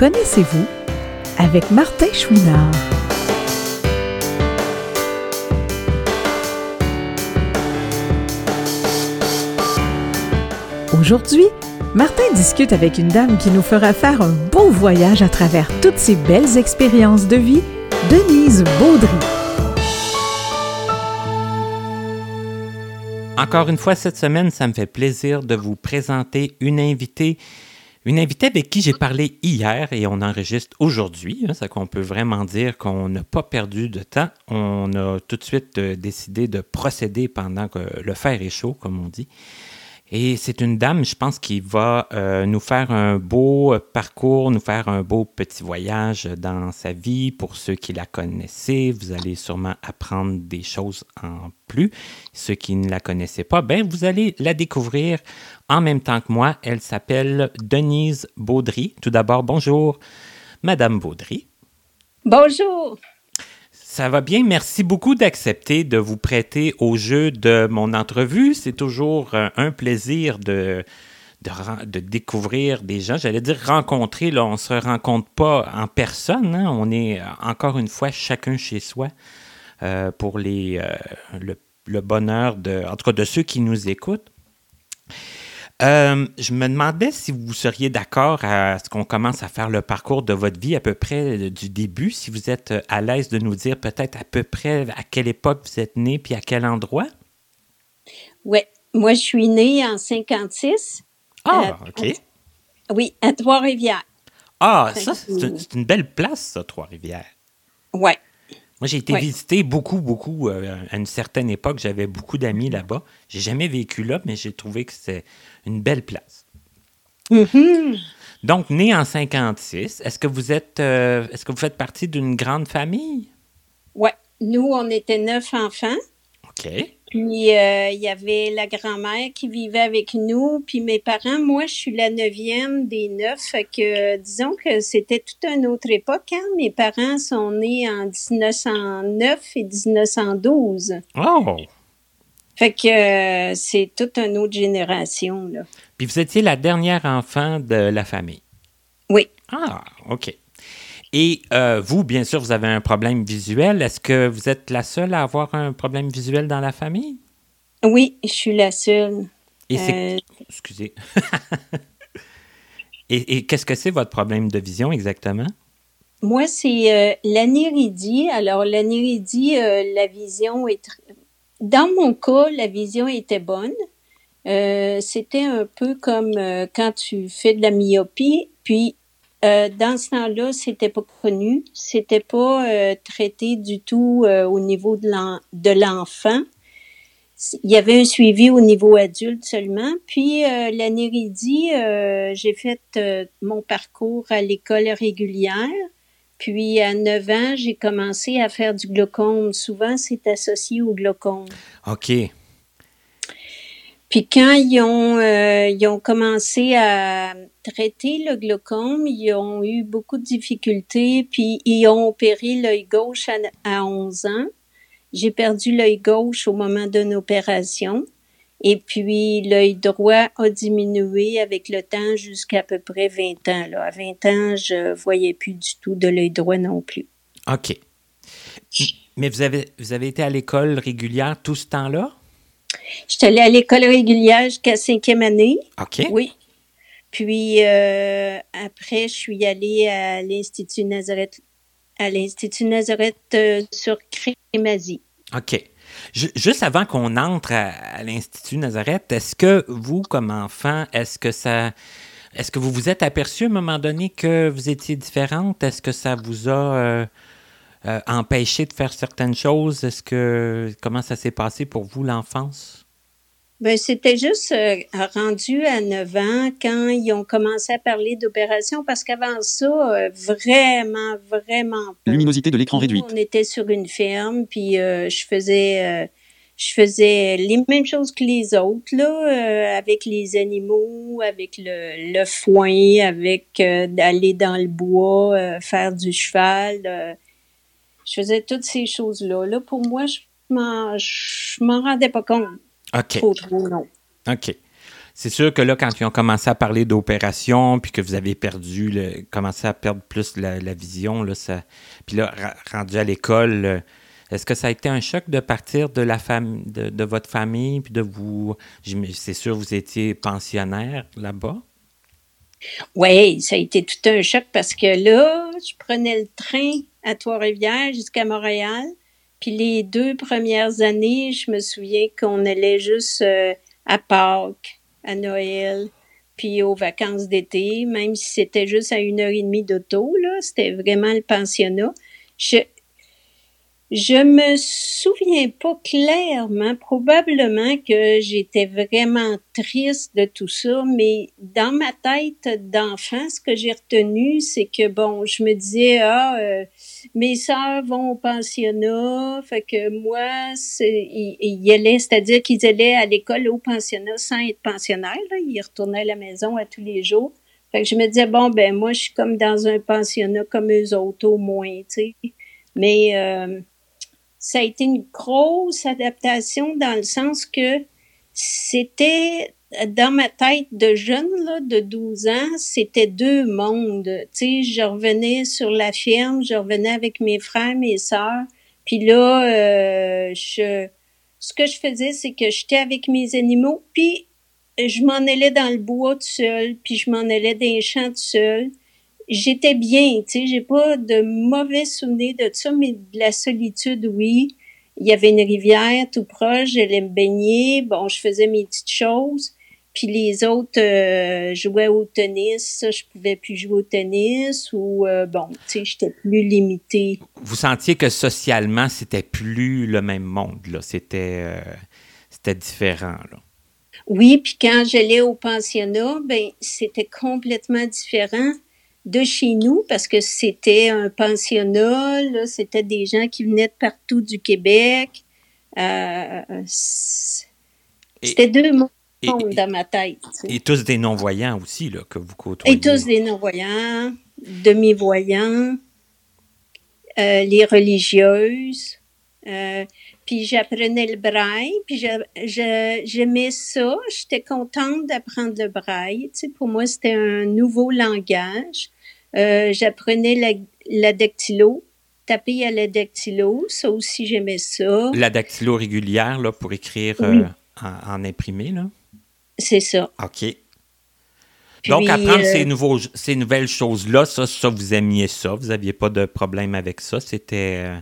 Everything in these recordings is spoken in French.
connaissez-vous avec Martin Chouinard. Aujourd'hui, Martin discute avec une dame qui nous fera faire un beau voyage à travers toutes ces belles expériences de vie, Denise Baudry. Encore une fois, cette semaine, ça me fait plaisir de vous présenter une invitée une invitée avec qui j'ai parlé hier et on enregistre aujourd'hui. Hein, ça qu'on peut vraiment dire qu'on n'a pas perdu de temps. On a tout de suite euh, décidé de procéder pendant que le fer est chaud, comme on dit. Et c'est une dame, je pense, qui va euh, nous faire un beau parcours, nous faire un beau petit voyage dans sa vie. Pour ceux qui la connaissaient, vous allez sûrement apprendre des choses en plus. Ceux qui ne la connaissaient pas, ben, vous allez la découvrir en même temps que moi. Elle s'appelle Denise Baudry. Tout d'abord, bonjour, Madame Baudry. Bonjour. Ça va bien. Merci beaucoup d'accepter de vous prêter au jeu de mon entrevue. C'est toujours euh, un plaisir de, de, découvrir des gens. J'allais dire rencontrer. Là, on ne se rencontre pas en personne. Hein. On est euh, encore une fois chacun chez soi euh, pour les, le, le, bonheur de, en tout cas de ceux qui nous écoutent. Euh, je me demandais si vous seriez d'accord à ce qu'on commence à faire le parcours de votre vie à peu près euh, du début, si vous êtes euh, à l'aise de nous dire peut-être à peu près à quelle époque vous êtes né puis à quel endroit? Oui, moi je suis née en 56. Ah, OK. oui, à Trois-Rivières. Ah, ça, c'est une, belle place, ça, Trois-Rivières. Oui. Moi, j'ai été visiter beaucoup, beaucoup à une certaine époque. J'avais beaucoup d'amis là-bas. J'ai jamais vécu là, mais j'ai trouvé que c'était une belle place. Mm-hmm. Donc, né en 56, est-ce que vous êtes, euh, est-ce que vous faites partie d'une grande famille? Oui. Nous, on était neuf enfants. OK. Puis, euh, il y avait la grand-mère qui vivait avec nous. Puis, mes parents, moi, je suis la neuvième des neuf. Fait que, disons que c'était toute une autre époque. Hein? Mes parents sont nés en 1909 et 1912. Oh! Fait que euh, c'est toute une autre génération. Là. Puis vous étiez la dernière enfant de la famille? Oui. Ah, OK. Et euh, vous, bien sûr, vous avez un problème visuel. Est-ce que vous êtes la seule à avoir un problème visuel dans la famille? Oui, je suis la seule. Et c'est... Euh, excusez. et, qu'est-ce que c'est votre problème de vision exactement? Moi, c'est l'anéridie. Alors, l'anéridie, la vision est dans mon cas, la vision était bonne. Euh, c'était un peu comme euh, quand tu fais de la myopie, puis euh, dans ce temps-là, c'était pas connu, c'était pas euh, traité du tout euh, au niveau de l'enfant. Il y avait un suivi au niveau adulte seulement. Puis l'anéridie, j'ai fait mon parcours à l'école régulière. Puis à 9 ans, j'ai commencé à faire du glaucome. Souvent, c'est associé au glaucome. OK. Puis quand ils ont, euh, ils ont commencé à traiter le glaucome, ils ont eu beaucoup de difficultés, puis ils ont opéré l'œil gauche à, à 11 ans. J'ai perdu l'œil gauche au moment d'une opération. Et puis, l'œil droit a diminué avec le temps jusqu'à à peu près 20 ans. Là. À 20 ans, je voyais plus du tout de l'œil droit non plus. OK. Mais vous avez, vous avez été à l'école régulière tout ce temps-là? J'étais allée à l'école régulière jusqu'à cinquième année. OK. Oui. Puis euh, après, je suis allée à l'Institut Nazareth, à l'Institut Nazareth euh, sur Crémazie. OK juste avant qu'on entre à, l'Institut Nazareth, est-ce que vous, comme enfant, est-ce que ça. Est-ce que vous vous êtes aperçu à un moment donné que vous étiez différente? Est-ce que ça vous a euh, euh, empêché de faire certaines choses? Est-ce que comment ça s'est passé pour vous l'enfance? Ben, c'était juste euh, rendu à 9 ans quand ils ont commencé à parler d'opération parce qu'avant ça, vraiment, vraiment pas. Luminosité de l'écran réduite. On était sur une ferme, puis je faisais je faisais les mêmes choses que les autres, là, avec les animaux, avec le, le foin, avec d'aller dans le bois, faire du cheval. Je faisais toutes ces choses-là. Là, pour moi, je m'en, je m'en rendais pas compte. OK. Trop, trop, non. OK. C'est sûr que là, quand ils ont commencé à parler d'opération, puis que vous avez perdu, le, commencé à perdre plus la, vision, là, ça, puis là, rendu à l'école, euh, est-ce que ça a été un choc de partir de la femme, de, votre famille, puis de vous, c'est sûr, vous étiez pensionnaire là-bas? Oui, ça a été tout un choc parce que là, je prenais le train à Trois-Rivières jusqu'à Montréal. Puis les deux premières années, je me souviens qu'on allait juste euh, à Pâques à Noël, puis aux vacances d'été, même si c'était juste à une heure et demie d'auto, là, c'était vraiment le pensionnat. Je me souviens pas clairement, probablement que j'étais vraiment triste de tout ça, mais dans ma tête d'enfant, ce que j'ai retenu, c'est que bon, je me disais ah, euh, mes sœurs vont au pensionnat, fait que moi, ils, allaient, c'est-à-dire qu'ils allaient à l'école au pensionnat sans être pensionnaires, là, ils retournaient à la maison à tous les jours. Fait que je me disais bon ben moi, je suis comme dans un pensionnat comme eux autres au moins, tu sais. Mais euh, ça a été une grosse adaptation dans le sens que c'était dans ma tête de jeune, là, de 12 ans, c'était deux mondes. Tu sais, je revenais sur la ferme, je revenais avec mes frères, mes sœurs. Puis là, euh, ce que je faisais, c'est que j'étais avec mes animaux, puis je m'en allais dans le bois tout seul, puis je m'en allais dans les champs tout seul j'étais bien, tu sais, j'ai pas de mauvais souvenirs de ça, mais de la solitude, oui. Il y avait une rivière tout proche, j'allais me baigner, bon, je faisais mes petites choses. Puis les autres euh, jouaient au tennis, ça, je pouvais plus jouer au tennis ou euh, bon, tu sais, j'étais plus limitée. Vous sentiez que socialement, c'était plus le même monde, là, c'était euh, c'était différent, là. Oui, puis quand j'allais au pensionnat, ben c'était complètement différent de chez nous parce que c'était un pensionnat, c'était des gens qui venaient de partout du Québec. Euh, c'était deux mondes dans ma tête. Et tous des non-voyants aussi, là, que vous côtoyez. Et tous des non-voyants, demi-voyants, euh, les religieuses. Euh, puis j'apprenais le braille, puis j'aimais ça. J'étais contente d'apprendre le braille. Tu sais, pour moi, c'était un nouveau langage. Euh, j'apprenais la, la dactylo, taper à la dactylo. Ça aussi, j'aimais ça. La dactylo régulière, là, pour écrire euh, en, imprimé, là? C'est ça. OK. Donc, apprendre ces, euh, nouveaux, ces nouvelles choses-là, ça, ça, vous aimiez ça? Vous n'aviez pas de problème avec ça? C'était,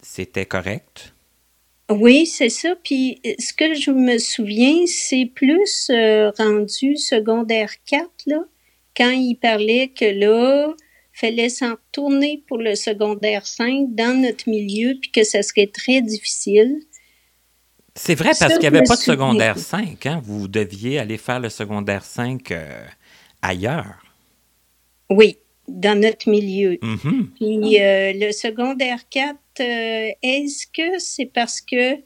c'était correct? Oui, c'est ça. Puis ce que je me souviens, c'est plus rendu secondaire 4, là quand il parlait que là, fallait s'en tourner pour le secondaire 5 dans notre milieu, puis que ça serait très difficile. C'est vrai, parce qu'il n'y avait pas de secondaire 5. Hein? Vous deviez aller faire le secondaire 5 euh, ailleurs. Oui, dans notre milieu. Mm-hmm. Puis euh, le secondaire 4, euh, est-ce que c'est parce que...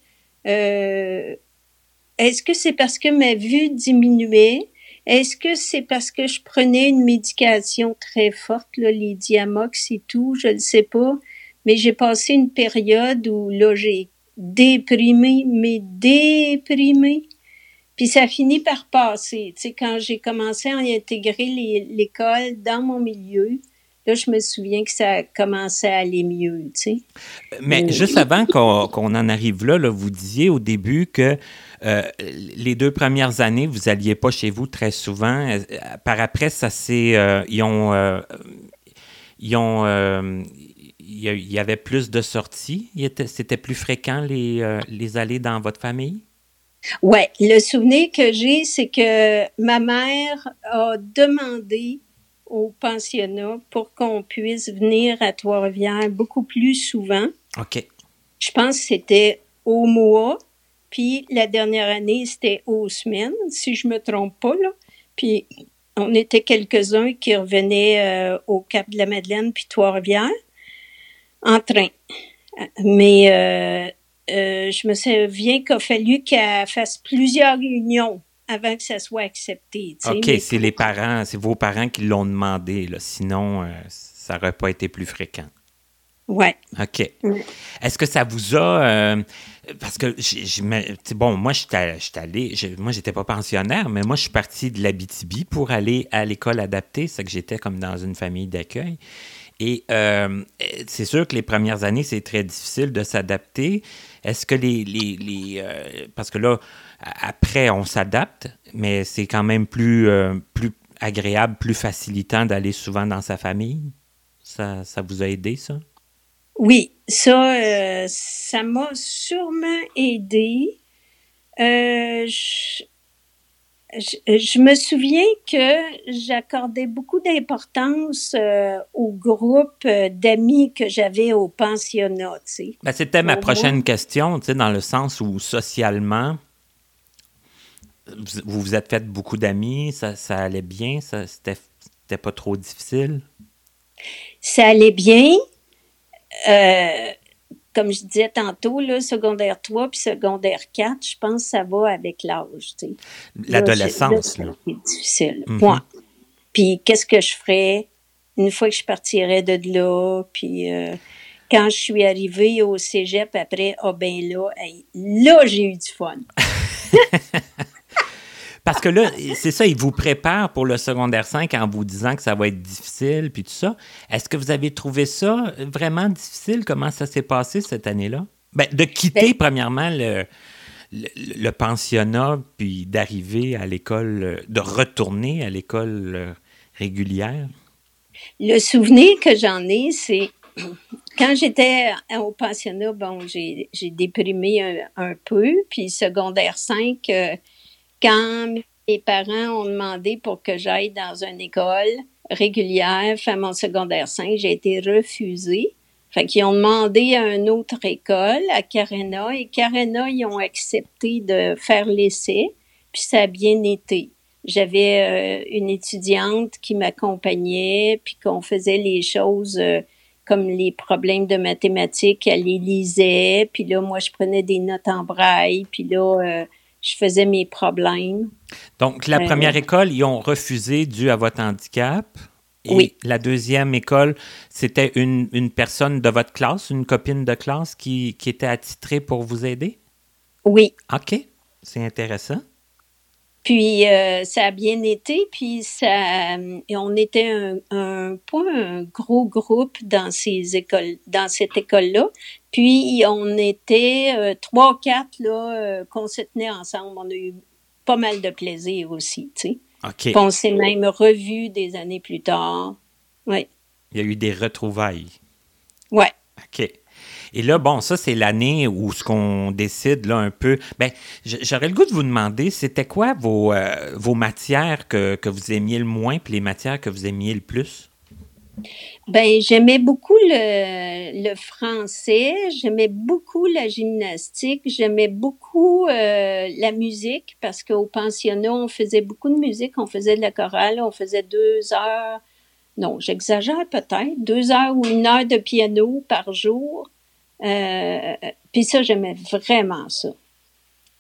est-ce que c'est parce que ma vue diminuait? Est-ce que c'est parce que je prenais une médication très forte, là, les Diamox et tout, je ne sais pas, mais j'ai passé une période où là j'ai déprimé, mais déprimé. Puis ça finit par passer. Tu sais, quand j'ai commencé à intégrer l'école dans mon milieu, là, je me souviens que ça commençait à aller mieux, tu sais. Mais juste avant qu'on en arrive là, là, vous disiez au début que euh, les deux premières années, vous n'alliez pas chez vous très souvent. Euh, par après, ça s'est. Euh, ils ont. ils ont il y avait plus de sorties? C'était plus fréquent les, les allées dans votre famille? Oui, le souvenir que j'ai, c'est que ma mère a demandé au pensionnat pour qu'on puisse venir à Trois-Rivières beaucoup plus souvent. OK. Je pense que c'était au mois, puis la dernière année, c'était aux semaines, si je me trompe pas, là. Puis on était quelques-uns qui revenaient euh, au Cap de la Madeleine puis Trois-Rivières en train. Mais euh, euh, je me souviens qu'il a fallu qu'elle fasse plusieurs réunions avant que ça soit accepté. OK, c'est les parents, c'est vos parents qui l'ont demandé, là. sinon ça n'aurait pas été plus fréquent. Ouais. OK. Mm. Est-ce que ça vous a. euh, parce que, sais, bon, moi, j'étais j'étais allé. Moi, j'étais pas pensionnaire, mais moi, je suis parti de l'Abitibi pour aller à l'école adaptée. C'est que j'étais comme dans une famille d'accueil. Et euh, c'est sûr que les premières années, c'est très difficile de s'adapter. Est-ce que les. les, euh, parce que là, après, on s'adapte, mais c'est quand même plus, euh, plus agréable, plus facilitant d'aller souvent dans sa famille? Ça, vous a aidé, ça? Oui, ça, euh, ça m'a sûrement aidé. Euh, je- je me souviens que j'accordais beaucoup d'importance euh, au groupe euh, d'amis que j'avais au pensionnat. Ben, C'était ma Au prochaine moins. question, tu sais, dans le sens où socialement, vous vous, vous êtes fait beaucoup d'amis, ça, ça allait bien, ça, c'était, c'était pas trop difficile? Ça allait bien. Euh, comme je disais tantôt, là, secondaire 3 puis secondaire 4, je pense que ça va avec l'âge, tu sais. L'adolescence, Là, là. c'est difficile. Mhm. Point. Puis qu'est-ce que je ferais une fois que je partirais de là? Puis euh, quand je suis arrivée au cégep après, ah ben là, hey, là, j'ai eu du fun. Parce que là, c'est ça, ils vous préparent pour le secondaire 5 en vous disant que ça va être difficile, puis tout ça. Est-ce que vous avez trouvé ça vraiment difficile? Comment ça s'est passé cette année-là? Ben, de quitter, Ben- premièrement, le, le, le pensionnat, puis d'arriver à l'école, euh, de retourner à l'école euh, régulière? Le souvenir que j'en ai, c'est quand j'étais au pensionnat, bon, j'ai j'ai déprimé un, un peu. Puis secondaire 5, euh, quand mes parents ont demandé pour que j'aille dans une école régulière, faire mon secondaire 5, j'ai été refusée. Fait qu'ils ont demandé à une autre école, à Carena, et Carena, ils ont accepté de faire l'essai, puis ça a bien été. J'avais euh, une étudiante qui m'accompagnait, puis qu'on faisait les choses euh, comme les problèmes de mathématiques, elle les lisait, puis là, moi, je prenais des notes en braille, puis là, euh, je faisais mes problèmes. Donc, la Euh, première école, ils ont refusé dû à votre handicap. Et Oui. la deuxième école, c'était une, une personne de votre classe, une copine de classe qui, qui était attitrée pour vous aider? Oui, OK, c'est intéressant. Puis euh, ça a bien été, puis ça, et on était un, un pas un gros groupe dans ces écoles, dans cette école-là. Puis on était euh, trois, quatre là euh, qu'on se tenait ensemble. On a eu pas mal de plaisir aussi, tu sais. On s'est même revus des années plus tard. Ouais, Il y a eu des retrouvailles. ouais. OK. Et là, bon, ça, c'est l'année où ce qu'on décide, là, un peu. Ben, j'aurais le goût de vous demander, c'était quoi vos, euh, vos matières que, que vous aimiez le moins, puis les matières que vous aimiez le plus? Ben, j'aimais beaucoup le, le français, j'aimais beaucoup la gymnastique, j'aimais beaucoup euh, la musique parce qu'au pensionnat, on faisait beaucoup de musique, on faisait de la chorale, on faisait deux heures, non, j'exagère peut-être, deux heures ou une heure de piano par jour. Euh, Puis ça, j'aimais vraiment ça.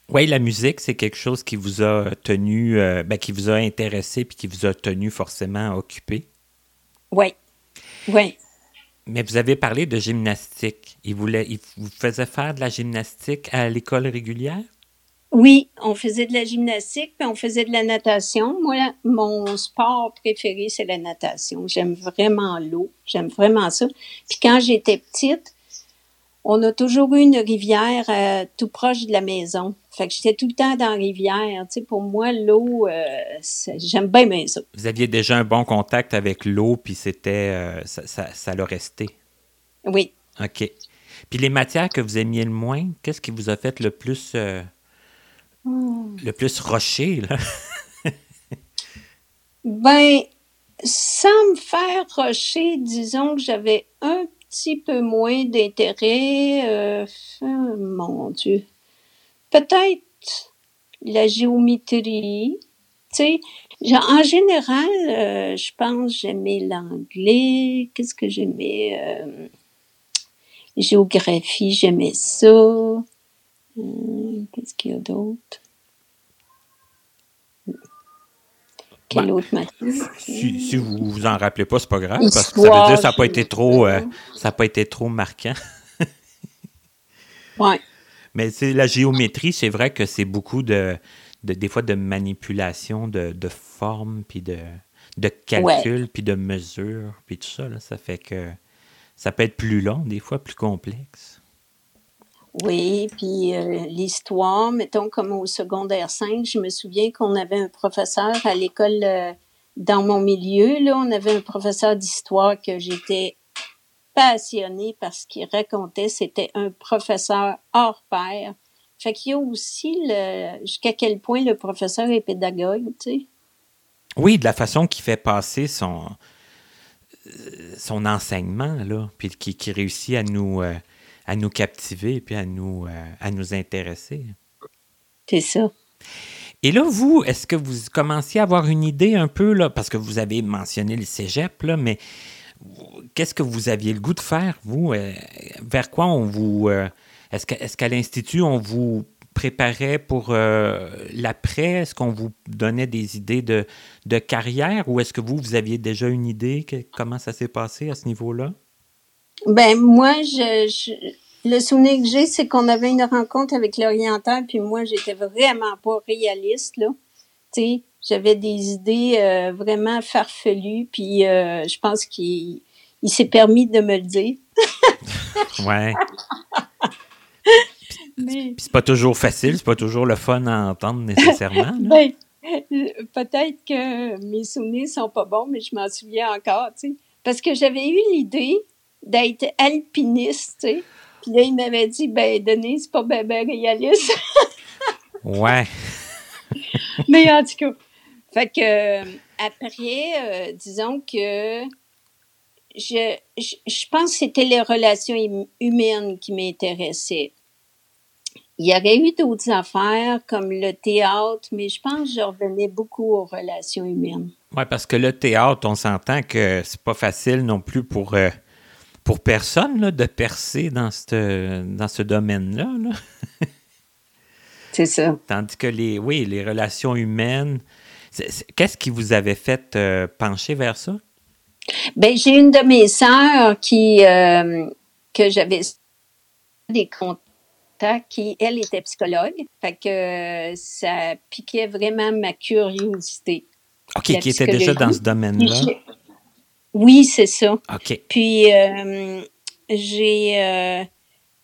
Oui, la musique, c'est quelque chose qui vous a tenu, euh, ben, qui vous a intéressé, puis qui vous a tenu forcément occupé. Oui, oui. Mais vous avez parlé de gymnastique. Il, voulait, il vous faisait faire de la gymnastique à l'école régulière? Oui, on faisait de la gymnastique, puis on faisait de la natation. Moi, mon sport préféré, c'est la natation. J'aime vraiment l'eau. J'aime vraiment ça. Puis quand j'étais petite, on a toujours eu une rivière euh, tout proche de la maison. Fait que j'étais tout le temps dans la rivière. Tu sais, pour moi, l'eau, euh, j'aime bien, bien ça. Vous aviez déjà un bon contact avec l'eau, puis c'était, euh, ça, ça, ça l'a resté. Oui. OK. Puis les matières que vous aimiez le moins, qu'est-ce qui vous a fait le plus, euh, le plus rocher, là? Ben, sans me faire rocher, disons que j'avais un petit peu moins d'intérêt. euh, mon Dieu. Peut-être la géométrie. Tu sais, en général, euh, je pense que j'aimais l'anglais. Qu'est-ce que j'aimais? Euh, géographie, j'aimais ça. Euh, Qu'est-ce qu'il y a d'autre? Quelle autre matière? Si, si vous vous en rappelez pas, c'est pas grave, parce que ça veut dire que ça n'a pas été trop, euh, ça a pas été trop marquant. ouais. Mais c'est la géométrie, c'est vrai que c'est beaucoup de, de, des fois de manipulation de, de formes, puis de, de calcul, puis de mesures, puis tout ça. Là, ça fait que ça peut être plus long, des fois plus complexe. Oui, puis euh, l'histoire, mettons comme au secondaire 5, je me souviens qu'on avait un professeur à l'école euh, dans mon milieu, là, on avait un professeur d'histoire que j'étais passionnée parce qu'il racontait, c'était un professeur hors pair. Fait qu'il y a aussi le jusqu'à quel point le professeur est pédagogue, tu sais. Oui, de la façon qu'il fait passer son son enseignement, là, puis qui, qui réussit à nous, euh, à nous captiver, puis à nous, euh, à nous intéresser. C'est ça. Et là, vous, est-ce que vous commenciez à avoir une idée un peu, là, parce que vous avez mentionné le cégep, là, mais qu'est-ce que vous aviez le goût de faire, vous? Euh, vers quoi on vous... est-ce, que, est-ce qu'à l'Institut, on vous préparait pour euh, l'après? Est-ce qu'on vous donnait des idées de, de carrière ou est-ce que vous, vous aviez déjà une idée comment ça s'est passé à ce niveau-là? Ben moi, je, le souvenir que j'ai, c'est qu'on avait une rencontre avec l'oriental, puis moi, j'étais vraiment pas réaliste, là. Tu sais, j'avais des idées euh, vraiment farfelues, puis euh, je pense qu'il il s'est permis de me le dire. ouais. Mais... c'est pas toujours facile, c'est pas toujours le fun à entendre nécessairement. ben, peut-être que mes souvenirs sont pas bons, mais je m'en souviens encore, tu sais. Parce que j'avais eu l'idée d'être alpiniste, tu sais. Puis là, il m'avait dit, ben, Denis, c'est pas ben, ben réaliste. ouais. mais en tout cas, fait que, après, euh, disons que je, je, je pense que c'était les relations humaines qui m'intéressaient. Il y aurait eu d'autres affaires comme le théâtre, mais je pense que je revenais beaucoup aux relations humaines. Oui, parce que le théâtre, on s'entend que c'est pas facile non plus pour, euh, pour personne là, de percer dans, dans ce domaine-là. c'est ça. Tandis que les, oui, les relations humaines, qu'est-ce qui vous avait fait euh, pencher vers ça? Ben, j'ai une de mes sœurs qui, euh, que j'avais des contacts qui, elle, était psychologue. Fait que euh, ça piquait vraiment ma curiosité. OK, qui était déjà dans ce domaine-là. Oui, c'est ça. OK. Puis, euh, j'ai,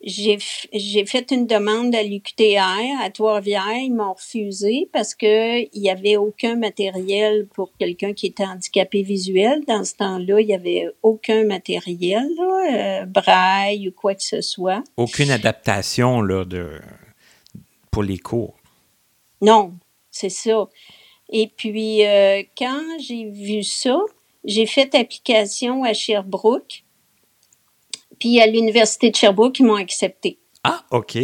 j'ai, j'ai fait une demande à l'UQTR à Trois-Rivières. Ils m'ont refusé parce que il y avait aucun matériel pour quelqu'un qui était handicapé visuel. Dans ce temps-là, il y avait aucun matériel, là, euh, braille ou quoi que ce soit. Aucune adaptation là, de, pour les cours. Non, c'est ça. Et puis, euh, quand j'ai vu ça, j'ai fait application à Sherbrooke puis à l'Université de Sherbrooke, ils m'ont accepté. Ah, OK.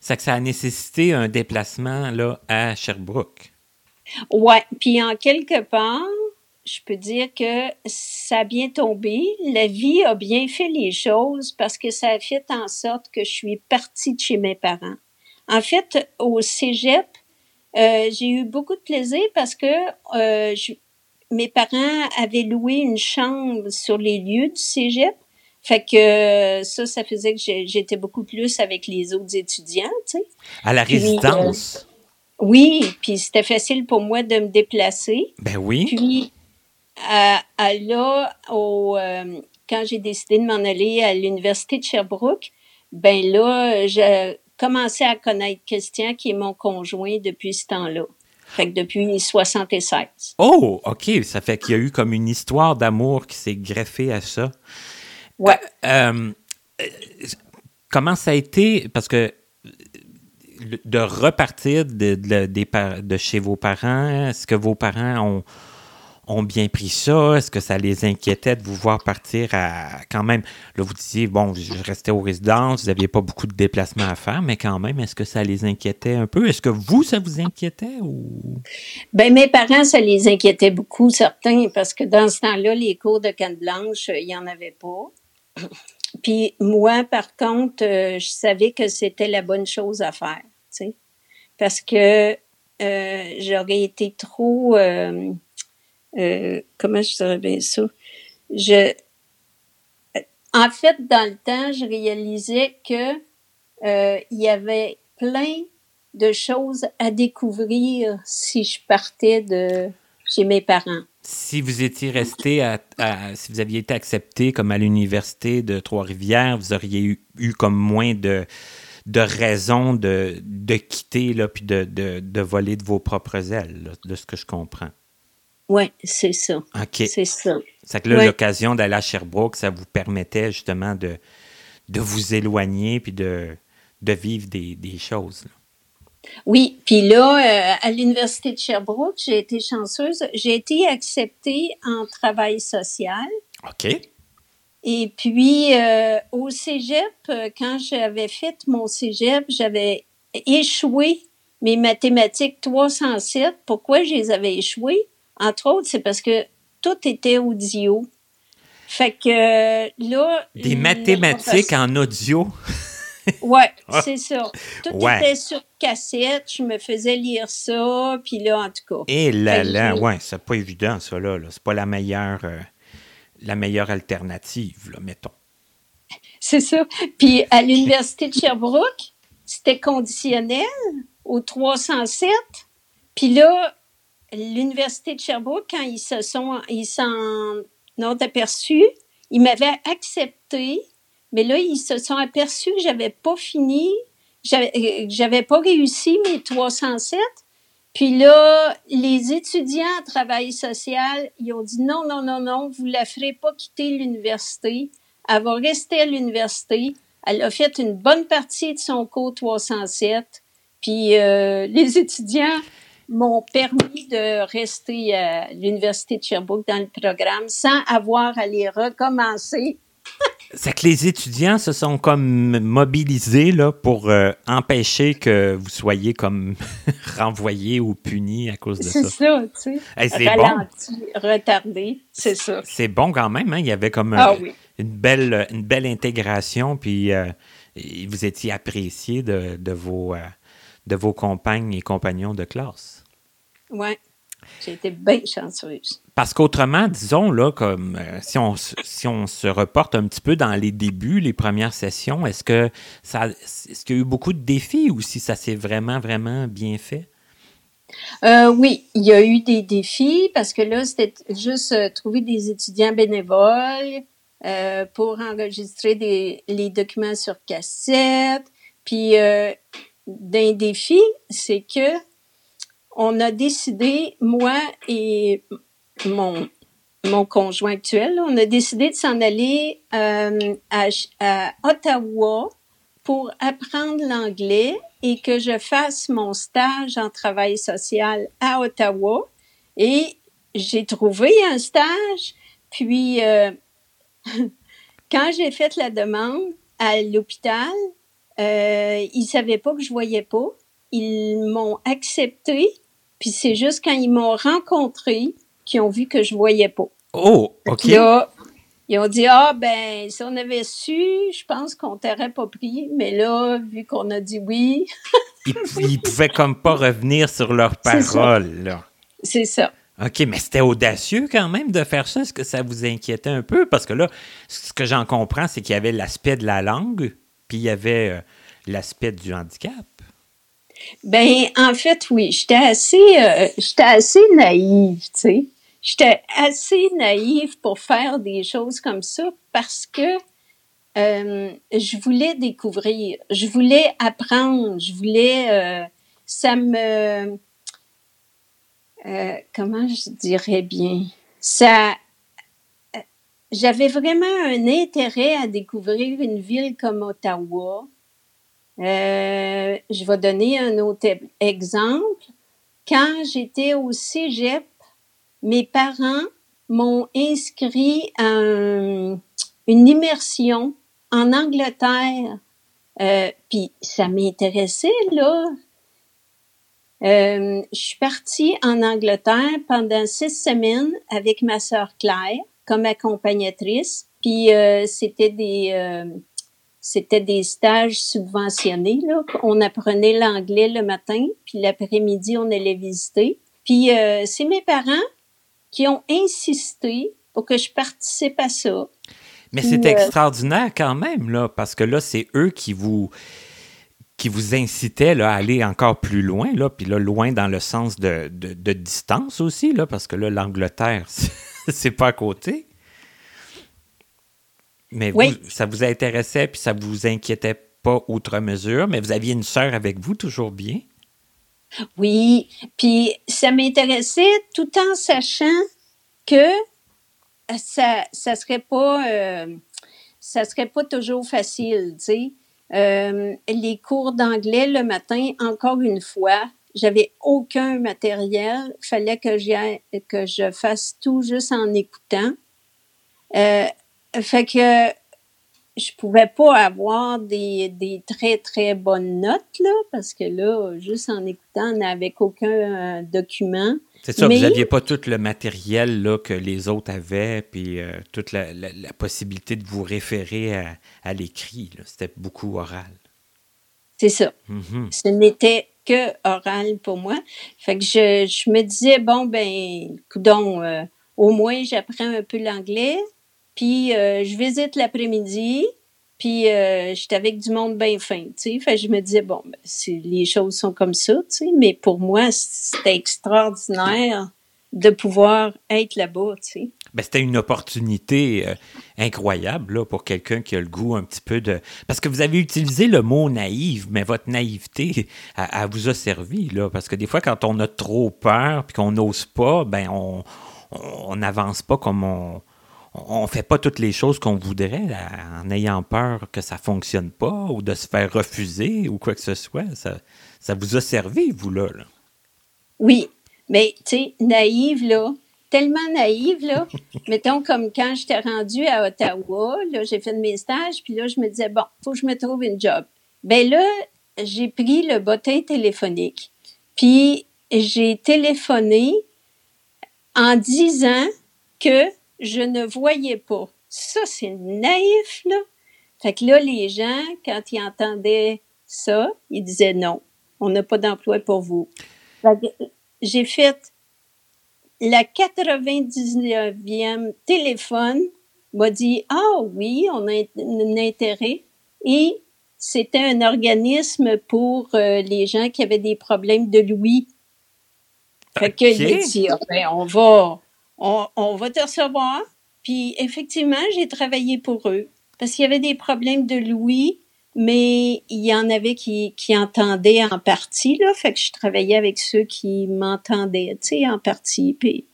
C'est que ça a nécessité un déplacement là, à Sherbrooke. Ouais, puis en quelque part, je peux dire que ça a bien tombé. La vie a bien fait les choses parce que ça a fait en sorte que je suis partie de chez mes parents. En fait, au cégep, euh, j'ai eu beaucoup de plaisir parce que euh, mes parents avaient loué une chambre sur les lieux du cégep. Fait que euh, ça, ça faisait que j'étais beaucoup plus avec les autres étudiants, tu sais. À la résidence? Euh, oui, puis c'était facile pour moi de me déplacer. Ben oui. Puis, à, là, au, euh, quand j'ai décidé de m'en aller à l'Université de Sherbrooke, ben là, j'ai commencé à connaître Christian, qui est mon conjoint depuis ce temps-là. Fait que depuis 76. Oh, OK. Ça fait qu'il y a eu comme une histoire d'amour qui s'est greffée à ça. Ouais. Euh, euh, comment ça a été, parce que de repartir de, de, de chez vos parents, est-ce que vos parents ont, ont bien pris ça? Est-ce que ça les inquiétait de vous voir partir à quand même? Là, vous disiez, bon, je restais aux résidences, vous n'aviez pas beaucoup de déplacements à faire, mais quand même, est-ce que ça les inquiétait un peu? Est-ce que vous, ça vous inquiétait ou? Ben, mes parents, ça les inquiétait beaucoup, certains, parce que dans ce temps-là, les cours de canne blanche, il n'y en avait pas. Puis moi, par contre, euh, je savais que c'était la bonne chose à faire, tu sais, parce que euh, j'aurais été trop, euh, euh, comment je dirais bien ça? Je, en fait, dans le temps, je réalisais que il y avait plein de choses à découvrir si je partais de chez mes parents. Si vous étiez resté à, si vous aviez été accepté comme à l'université de Trois-Rivières, vous auriez eu, eu, comme moins de, de raisons de, de quitter là, puis de, de, de voler de vos propres ailes, de ce que je comprends. Oui, c'est ça. OK. C'est ça. C'est que là, l'occasion d'aller à Sherbrooke, ça vous permettait justement de, de vous éloigner puis de, de vivre des, des choses. Oui, puis là, euh, à l'Université de Sherbrooke, j'ai été chanceuse. J'ai été acceptée en travail social. OK. Et puis, euh, au cégep, euh, quand j'avais fait mon cégep, j'avais échoué mes mathématiques 307. Pourquoi je les avais échouées? Entre autres, c'est parce que tout était audio. Fait que là. Des mathématiques en audio? ouais, c'est ça. Tout était sur cassette. Je me faisais lire ça. Puis là, en tout cas. Et là, là, ouais, c'est pas évident, ça, là. C'est pas la meilleure, euh, la meilleure alternative, là, mettons. C'est ça. Puis à l'Université de Sherbrooke, c'était conditionnel au 307. Puis là, l'Université de Sherbrooke, quand ils se sont, ils s'en ont aperçus, ils m'avaient accepté, mais là, ils se sont aperçus que j'avais pas fini, j'avais pas réussi mes 307. Puis là, les étudiants en travail social, ils ont dit non, non, non, non, vous la ferez pas quitter l'université. Elle va rester à l'université. Elle a fait une bonne partie de son cours 307. Puis euh, les étudiants m'ont permis de rester à l'Université de Sherbrooke dans le programme sans avoir à les recommencer. C'est que les étudiants se sont comme mobilisés là, pour euh, empêcher que vous soyez comme renvoyés ou punis à cause de ça. C'est ça, tu sais. c'est bon. retardé, c'est ça. C'est bon quand même, hein? Il y avait comme ah euh, une, belle, une belle intégration, puis euh, vous étiez apprécié de, de vos, de vos compagnes et compagnons de classe. Oui. J'ai été bien chanceuse. Parce qu'autrement, disons, là, comme euh, si, on, si on se reporte un petit peu dans les débuts, les premières sessions, est-ce que ça est-ce qu'il y a eu beaucoup de défis ou si ça s'est vraiment, vraiment bien fait? Euh, oui, il y a eu des défis parce que là, c'était juste euh, trouver des étudiants bénévoles pour enregistrer des, les documents sur cassette. Puis, d'un défi, c'est que on a décidé, moi et mon, conjoint actuel, on a décidé de s'en aller euh, à, Ottawa pour apprendre l'anglais et que je fasse mon stage en travail social à Ottawa. Et j'ai trouvé un stage, puis euh, quand j'ai fait la demande à l'hôpital, euh, ils savaient pas que je voyais pas. Ils m'ont accepté puis c'est juste quand ils m'ont rencontré qu'ils ont vu que je voyais pas. Oh, OK. Là, ils ont dit Ah, ben, si on avait su, je pense qu'on t'aurait pas pris. Mais là, vu qu'on a dit oui. ils, ils, pouvaient comme pas revenir sur leurs paroles, là. C'est ça. OK, mais c'était audacieux quand même de faire ça. Est-ce que ça vous inquiétait un peu? Parce que là, ce que j'en comprends, c'est qu'il y avait l'aspect de la langue, puis il y avait euh, l'aspect du handicap. Ben, en fait, oui, j'étais assez, euh, j'étais assez naïve, tu sais. J'étais assez naïve pour faire des choses comme ça parce que euh, je voulais découvrir, je voulais apprendre, je voulais, euh, ça me, comment je dirais bien, ça, j'avais vraiment un intérêt à découvrir une ville comme Ottawa. Euh, je vais donner un autre exemple. Quand j'étais au cégep, mes parents m'ont inscrit à une immersion en Angleterre. Euh, Puis ça m'intéressait, là. Euh, je suis partie en Angleterre pendant six semaines avec ma sœur Claire comme accompagnatrice. Puis euh, c'était des euh, c'était des stages subventionnés. Là. On apprenait l'anglais le matin, puis l'après-midi, on allait visiter. Puis euh, c'est mes parents qui ont insisté pour que je participe à ça. Mais c'est extraordinaire quand même, là, parce que là, c'est eux qui vous qui vous incitaient là, à aller encore plus loin, là, puis là, loin dans le sens de, de, distance aussi, là, parce que là, l'Angleterre, c'est pas à côté. Mais vous, ça vous intéressait, puis ça vous inquiétait pas outre mesure, mais vous aviez une sœur avec vous, toujours bien? Oui, puis ça m'intéressait tout en sachant que ça ça serait pas euh, ça serait pas toujours facile. Euh, les cours d'anglais le matin, encore une fois, j'avais aucun matériel. Il fallait que, que je fasse tout juste en écoutant. Euh, fait que je pouvais pas avoir des, des, très, très bonnes notes, là, parce que là, juste en écoutant, on n'avait aucun euh, document. C'est ça, vous n'aviez pas tout le matériel là, que les autres avaient, puis euh, toute la, possibilité de vous référer à, à l'écrit. C'était beaucoup oral. C'est ça. Mm-hmm. Ce n'était que oral pour moi. Fait que je, je me disais, bon, ben, donc, euh, au moins, j'apprends un peu l'anglais. Puis euh, je visite l'après-midi, puis euh, j'étais avec du monde bien fin, tu sais. Fait je me disais, bon, ben, les choses sont comme ça, tu sais. Mais pour moi, c'était extraordinaire de pouvoir être là-bas, tu sais. Ben, c'était une opportunité euh, incroyable là, pour quelqu'un qui a le goût un petit peu de... Parce que vous avez utilisé le mot naïve, mais votre naïveté, elle, vous a servi, là. Parce que des fois, quand on a trop peur puis qu'on n'ose pas, ben on n'avance pas comme on, on fait pas toutes les choses qu'on voudrait en ayant peur que ça fonctionne pas ou de se faire refuser ou quoi que ce soit. Ça, ça vous a servi, vous, là. Oui, mais tu sais, naïve, là, tellement naïve, là. Mettons comme quand j'étais rendue à Ottawa, là, j'ai fait mes stages, puis là, je me disais, bon, faut que je me trouve une job. Ben là, j'ai pris le bottin téléphonique, puis j'ai téléphoné en disant que je ne voyais pas. Ça, c'est naïf, là. Fait que là, les gens, quand ils entendaient ça, ils disaient non, on n'a pas d'emploi pour vous. J'ai fait la 99e téléphone, m'a dit ah oui, on a un intérêt et c'était un organisme pour euh, les gens qui avaient des problèmes de l'ouïe. Fait que dit ah, ben, on va on, va te recevoir. Puis effectivement, j'ai travaillé pour eux parce qu'il y avait des problèmes de Louis, mais il y en avait qui, entendaient en partie, là. Fait que je travaillais avec ceux qui m'entendaient, tu sais, en partie. Puis,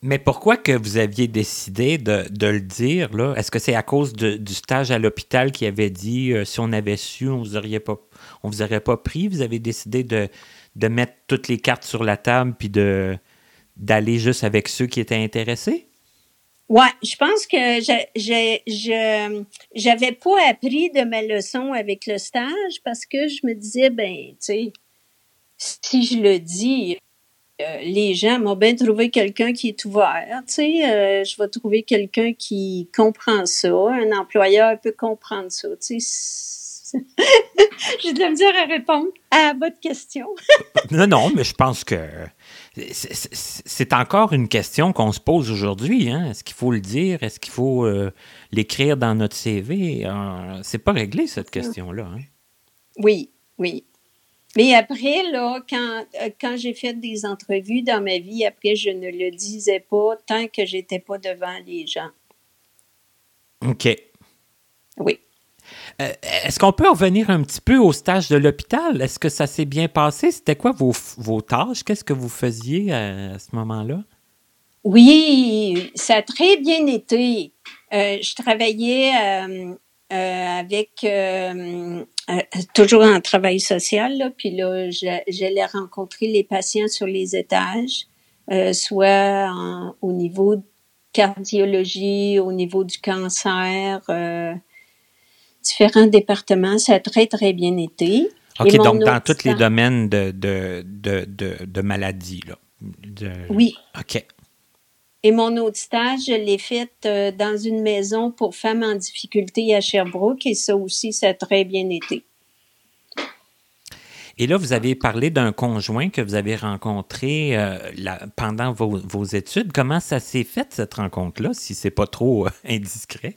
Mais pourquoi que vous aviez décidé de, de le dire, là? Est-ce que c'est à cause du stage à l'hôpital qui avait dit euh, si on avait su, on vous aurait pas on vous aurait pas pris? Vous avez décidé de, de mettre toutes les cartes sur la table puis de, d'aller juste avec ceux qui étaient intéressés? Ouais, je pense que je j'avais pas appris de ma leçon avec le stage parce que je me disais ben tu sais si je le dis euh, les gens m'ont bien trouvé quelqu'un qui est ouvert, tu sais, euh, je vais trouver quelqu'un qui comprend ça, un employeur peut comprendre ça, tu sais. J'ai de la misère à répondre à votre question. non, non, mais je pense que c'est encore une question qu'on se pose aujourd'hui. Hein? Est-ce qu'il faut le dire? Est-ce qu'il faut euh, l'écrire dans notre CV? Euh, c'est pas réglé, cette question-là. Hein? Oui, oui. Mais après, là, quand, euh, quand j'ai fait des entrevues dans ma vie, après, je ne le disais pas tant que j'étais pas devant les gens. OK. Oui. Euh, est-ce qu'on peut revenir un petit peu au stage de l'hôpital? Est-ce que ça s'est bien passé? C'était quoi vos, tâches? Qu'est-ce que vous faisiez à, ce moment-là? Oui, ça a très bien été. Euh, je travaillais euh, avec toujours en travail social, puis là, j'allais rencontrer les patients sur les étages, soit au niveau de cardiologie, au niveau du cancer, différents départements. Ça a très, très bien été. OK, donc dans tous les domaines de, de, de, de, maladies, là. Oui. OK. Et mon autre stage, je l'ai fait euh, dans une maison pour femmes en difficulté à Sherbrooke et ça aussi, ça a très bien été. Et là, vous avez parlé d'un conjoint que vous avez rencontré euh, pendant vos, études. Comment ça s'est fait, cette rencontre-là, si c'est pas trop euh, indiscret?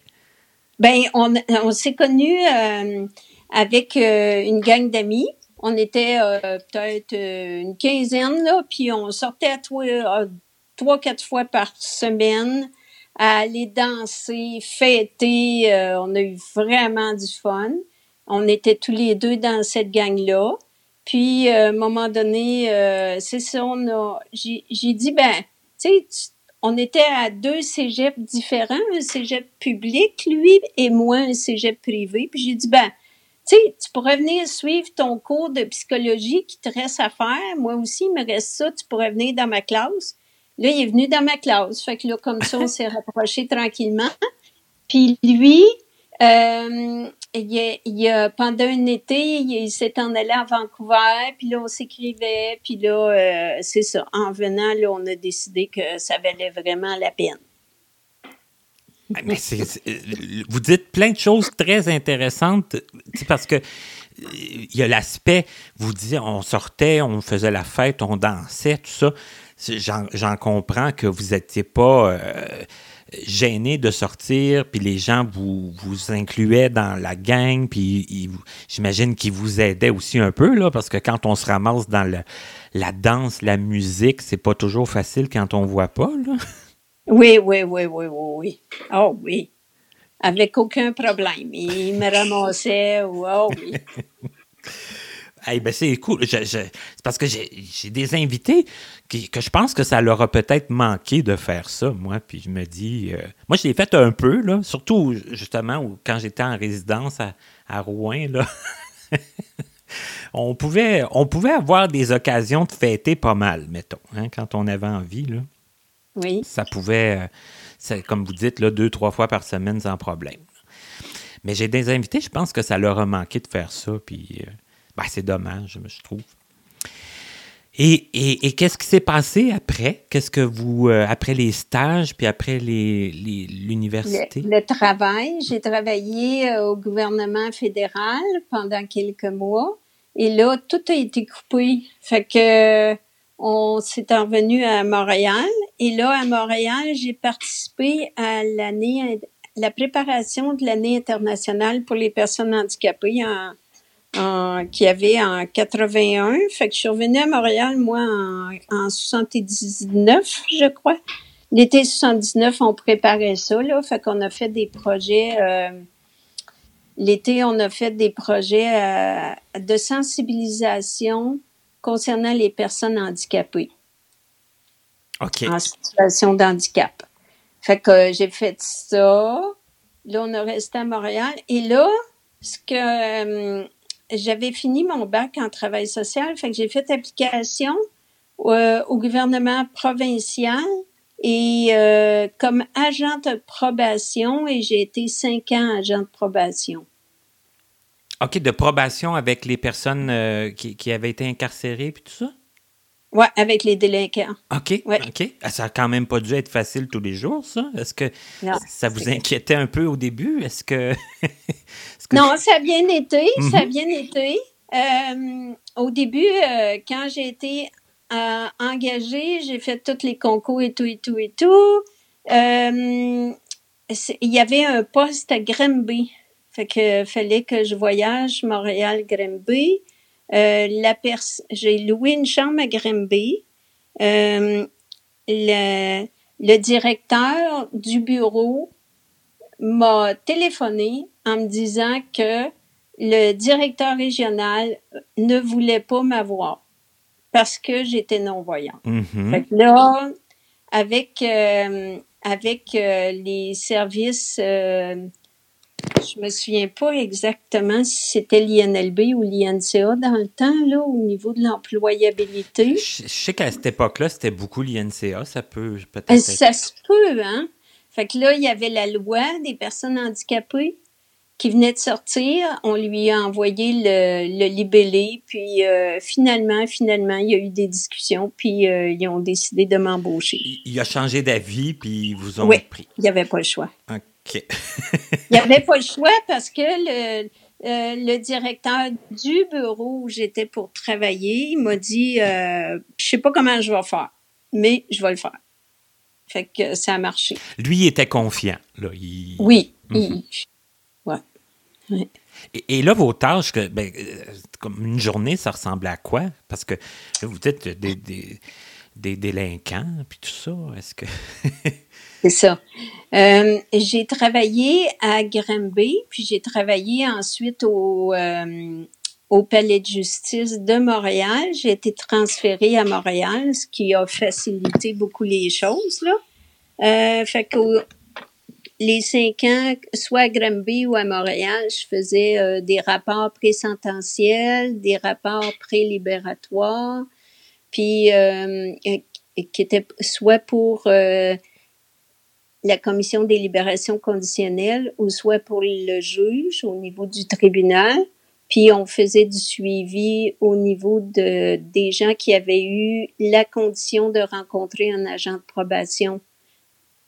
Bien, on, on s'est connus avec une gang d'amis. On était peut-être une quinzaine, là, puis on sortait à trois, quatre fois par semaine à aller danser, fêter. on a eu vraiment du fun. On était tous les deux dans cette gang-là. Puis, euh, à un moment donné, euh, c'est ça, on a, j'ai, dit, ben, tu sais, on était à deux cégeps différents, un cégep public, lui, et moi, un cégep privé. Puis j'ai dit, ben, tu sais, tu pourrais venir suivre ton cours de psychologie qui te reste à faire. Moi aussi, il me reste ça. Tu pourrais venir dans ma classe. Là, il est venu dans ma classe. Fait que là, comme ça, on s'est rapprochés tranquillement. Puis lui, euh, il, pendant un été, il, s'est en allé à Vancouver, puis là, on s'écrivait, puis là, euh, c'est ça. En venant, là, on a décidé que ça valait vraiment la peine. Ah, mais vous dites plein de choses très intéressantes, parce que il y a l'aspect, vous dites, on sortait, on faisait la fête, on dansait, tout ça. J'en comprends que vous n'étiez pas... Euh, gêné de sortir, puis les gens vous, vous incluaient dans la gang, puis j'imagine qu'ils vous aidaient aussi un peu, là, parce que quand on se ramasse dans le, la danse, la musique, c'est pas toujours facile quand on voit pas, là. Oui, oui, oui, oui, oui, oui. Oh oui. Avec aucun problème. Il me ramassait, oh oui. ben c'est cool. c'est parce que j'ai des invités que je pense que ça leur a peut-être manqué de faire ça, moi. Puis je me dis, euh, moi, je l'ai fait un peu, là, surtout justement quand j'étais en résidence à, Rouen. Là. on, pouvait, on pouvait avoir des occasions de fêter pas mal, mettons, hein, quand on avait envie. Là. Oui. Ça pouvait, euh, comme vous dites, là, deux, trois fois par semaine sans problème. Mais j'ai des invités, je pense que ça leur a manqué de faire ça. Puis. Euh, ben, c'est dommage, je trouve. Et, et, qu'est-ce qui s'est passé après? Qu'est-ce que vous, euh, après les stages, puis après l'université? Le, le, travail, j'ai travaillé euh, au gouvernement fédéral pendant quelques mois. Et là, tout a été coupé. Fait que on s'est revenu à Montréal. Et là, à Montréal, j'ai participé à l'année, la préparation de l'année internationale pour les personnes handicapées qui avait en 81. Fait que je suis revenue à Montréal, moi, en, en 79, je crois. L'été 79, on préparait ça, là. Fait qu'on a fait des projets. Euh, L'été, on a fait des projets euh, de sensibilisation concernant les personnes handicapées. OK. En situation d'handicap. Fait que j'ai fait ça. Là, on a resté à Montréal. Et là, ce que euh, j'avais fini mon bac en travail social, fait que j'ai fait application euh, au gouvernement provincial et euh, comme agent de probation et j'ai été cinq ans agent de probation. OK, de probation avec les personnes euh, qui, qui, avaient été incarcérées puis tout ça? Oui, avec les délinquants. OK, OK. Ah, ça n'a quand même pas dû être facile tous les jours, ça? Est-ce que ça vous inquiétait un peu au début? Est-ce que... Non, ça a bien été, ça a mhm. bien été. Euh, au début, euh, quand j'ai été euh, engagée, j'ai fait tous les concours et tout, et tout, et tout. il y avait un poste à Grimby. Fait que fallait que je voyage Montréal-Grimby. La j'ai loué une chambre à Grimby. le, le directeur du bureau m'a téléphoné en me disant que le directeur régional ne voulait pas m'avoir parce que j'étais non-voyante. Mm-hmm. là, avec, euh, avec euh, les services, euh, je me souviens pas exactement si c'était l'INLB ou l'INCA dans le temps, là, au niveau de l'employabilité. Je, sais qu'à cette époque-là, c'était beaucoup l'INCA, ça peut peut-être. Ça se peut, hein? Fait que là, il y avait la loi des personnes handicapées qui venait de sortir. On lui a envoyé le, le libellé, puis euh, finalement, finalement, il y a eu des discussions, puis euh, ils ont décidé de m'embaucher. Il a changé d'avis, puis ils vous ont oui, pris. il n'y avait pas le choix. OK. il n'y avait pas le choix parce que le, euh, le directeur du bureau où j'étais pour travailler, il m'a dit, euh, je sais pas comment je vais faire, mais je vais le faire. Fait que ça a marché. Lui, il était confiant. Là. Oui. Mhm. ouais. Et, là, vos tâches, que, ben, euh, comme une journée, ça ressemble à quoi? Parce que vous êtes des, des, des délinquants, puis tout ça. Est-ce que. C'est ça. Euh, j'ai travaillé à Granby, puis j'ai travaillé ensuite au, euh, au Palais de justice de Montréal. J'ai été transférée à Montréal, ce qui a facilité beaucoup les choses. Là. Euh, fait que les cinq ans, soit à Granby ou à Montréal, je faisais euh, des rapports présententiels, des rapports prélibératoires, puis euh, qui étaient soit pour euh, la commission des libérations conditionnelles ou soit pour le juge au niveau du tribunal. Puis on faisait du suivi au niveau de des gens qui avaient eu la condition de rencontrer un agent de probation.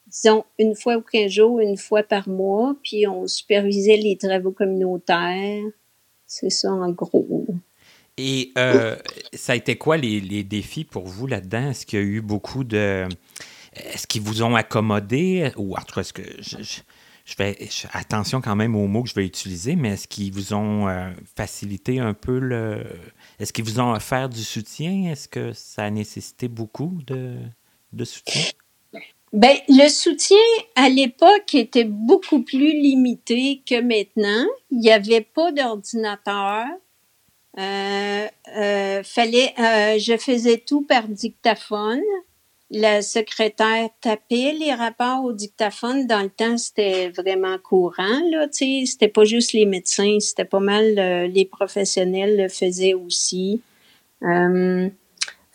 Disons une fois ou quinze jours, une fois par mois, puis on supervisait les travaux communautaires. C'est ça en gros. Et euh, ça a été quoi les, les défis pour vous là-dedans? Est-ce qu'il y a eu beaucoup de est-ce qu'ils vous ont accommodé, ou en tout cas, est-ce que je, je, fais attention quand même aux mots que je vais utiliser, mais est-ce qu'ils vous ont euh, facilité un peu le. Est-ce qu'ils vous ont offert du soutien? Est-ce que ça a nécessité beaucoup de, soutien? Ben, le soutien à l'époque était beaucoup plus limité que maintenant. Il n'y avait pas d'ordinateur. Euh, euh, fallait, je faisais tout par dictaphone la secrétaire tapait les rapports au dictaphone. Dans le temps, c'était vraiment courant, là, tu sais. C'était pas juste les médecins, c'était pas mal euh, les professionnels le faisaient aussi. Euh,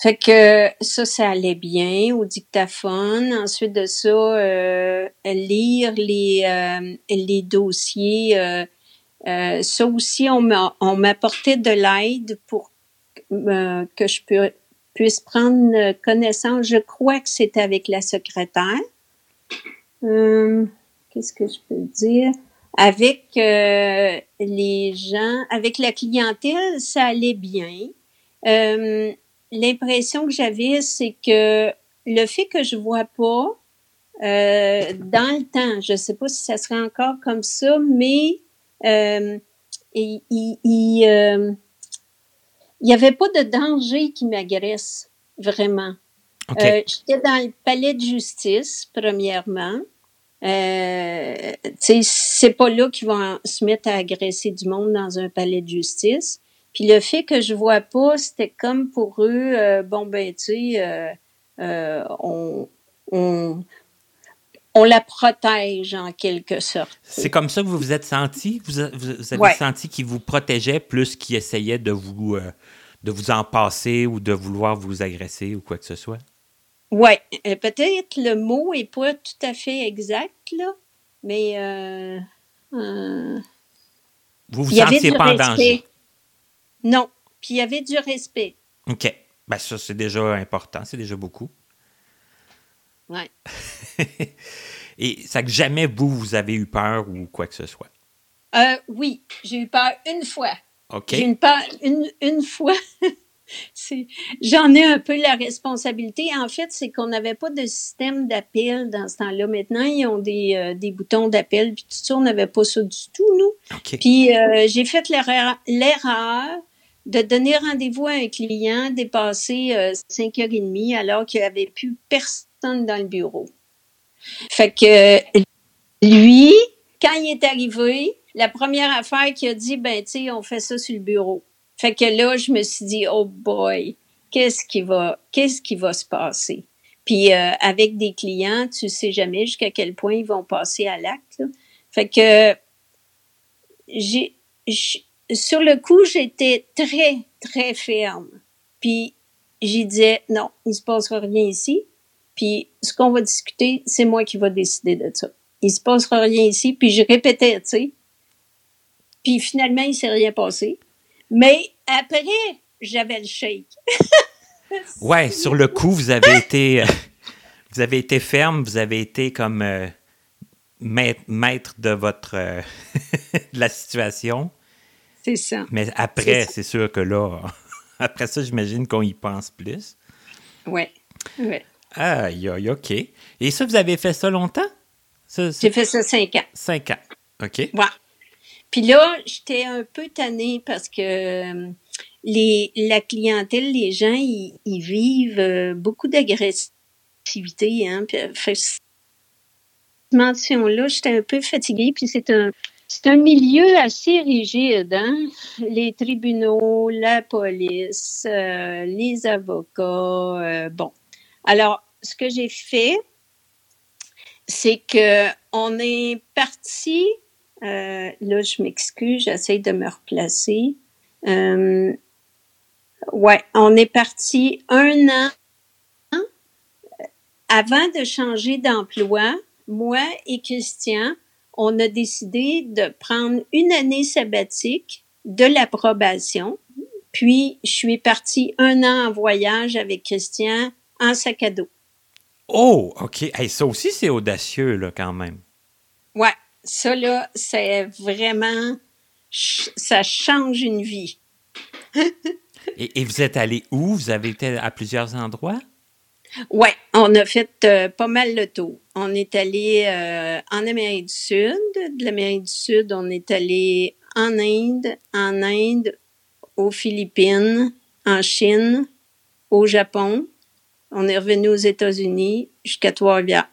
fait que ça, ça allait bien au dictaphone. Ensuite de ça, euh, lire les, euh, les dossiers. ça aussi, on m'apportait de l'aide pour que je puisse prendre connaissance. Je crois que c'était avec la secrétaire. Euh, qu'est-ce que je peux dire? Avec euh, les gens, avec la clientèle, ça allait bien. Euh, l'impression que j'avais, c'est que le fait que je vois pas dans le temps, je sais pas si ça serait encore comme ça, mais il, il il n'y avait pas de danger qui m'agresse, vraiment. Euh, J'étais dans le palais de justice, premièrement. Euh, c'est pas là qu'ils vont se mettre à agresser du monde dans un palais de justice. Puis le fait que je vois pas, c'était comme pour eux, euh, bon ben tu sais, euh, euh on, on, on la protège en quelque sorte. C'est comme ça que vous vous êtes senti? Vous, avez senti qu'il vous protégeait plus qu'il essayait de vous, euh, de vous en passer ou de vouloir vous agresser ou quoi que ce soit? Oui, euh, peut-être le mot est pas tout à fait exact, là, mais euh, vous vous sentiez pas en danger? Non, puis il y avait du respect. OK. Ben ça, c'est déjà important, c'est déjà beaucoup. Ouais. Et ça que jamais vous, vous avez eu peur ou quoi que ce soit? Euh, oui, j'ai eu peur une fois. OK. J'ai eu peur une, une fois. J'en ai un peu la responsabilité. En fait, c'est qu'on n'avait pas de système d'appel dans ce temps-là. Maintenant, ils ont des, euh, des boutons d'appel, puis tout ça, on n'avait pas ça du tout, nous. Puis euh, j'ai fait l'erreur de donner rendez-vous à un client dépassé euh, 5h30 alors qu'il n'y avait plus personne dans le bureau. Fait que lui, quand il est arrivé, la première affaire qu'il a dit, ben, tu sais, on fait ça sur le bureau. Fait que là, je me suis dit, oh boy, qu'est-ce qui va, qu'est-ce qui va se passer? Puis euh, avec des clients, tu sais jamais jusqu'à quel point ils vont passer à l'acte. Fait que sur le coup, j'étais très, très ferme. Puis j'y disais, non, il se passera rien ici. Puis ce qu'on va discuter, c'est moi qui va décider de ça. Il se passera rien ici. Puis je répétais, tu sais. Puis finalement, il s'est rien passé. Mais après, j'avais le shake. ouais, sur le coup, vous avez été, euh, vous avez été ferme, vous avez été comme euh, maître, de votre euh, de la situation. C'est ça. Mais après, c'est sûr que là, après ça, j'imagine qu'on y pense plus. Oui, oui. Ah, OK. Et ça, vous avez fait ça longtemps? J'ai fait ça cinq ans. Cinq ans, OK. Ouais. Puis là, j'étais un peu tannée parce que euh, les, la clientèle, les gens, ils, vivent euh, beaucoup d'agressivité. Hein, puis, fait, là j'étais un peu fatiguée. Puis c'est un, c'est un milieu assez rigide. Hein? Les tribunaux, la police, euh, les avocats. bon. Alors, ce que j'ai fait, c'est que on est parti. Euh, là, je m'excuse, j'essaie de me replacer. Euh, ouais, on est parti un an avant de changer d'emploi. Moi et Christian, on a décidé de prendre une année sabbatique de l'approbation. Puis, je suis partie un an en voyage avec Christian en sac à dos. Oh, OK. ça aussi, c'est audacieux, là, quand même. Ouais, ça, là, c'est vraiment. Ça change une vie. et, vous êtes allé où? Vous avez été à plusieurs endroits? Oui, on a fait euh, pas mal le tour. On est allé euh, en Amérique du Sud. De l'Amérique du Sud, on est allé en Inde, en Inde, aux Philippines, en Chine, au Japon, on est revenu aux États-Unis jusqu'à Trois-Rivières.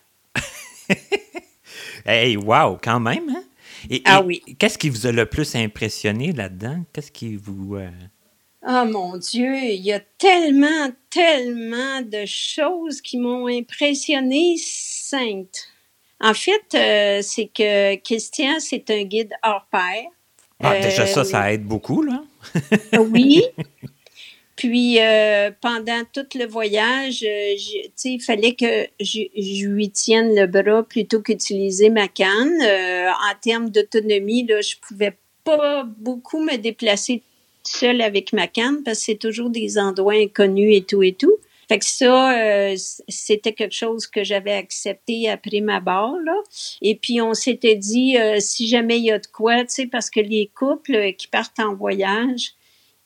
hey, wow, quand même, hein? ah oui. Qu'est-ce qui vous a le plus impressionné là-dedans? Qu'est-ce qui vous... Euh, oh mon Dieu, il y a tellement, tellement de choses qui m'ont impressionné, sainte. En fait, euh, c'est que Christian, c'est un guide hors pair. Ah, déjà ça, ça euh, aide beaucoup, là. oui. Puis euh, pendant tout le voyage, euh, il fallait que je, lui tienne le bras plutôt qu'utiliser ma canne. Euh, en termes d'autonomie, là, je pouvais pas beaucoup me déplacer seule avec ma canne parce que c'est toujours des endroits inconnus et tout et tout. Fait que ça, c'était quelque chose que j'avais accepté après ma barre. Là. Et puis on s'était dit, si jamais il y a de quoi, tu sais, parce que les couples qui partent en voyage,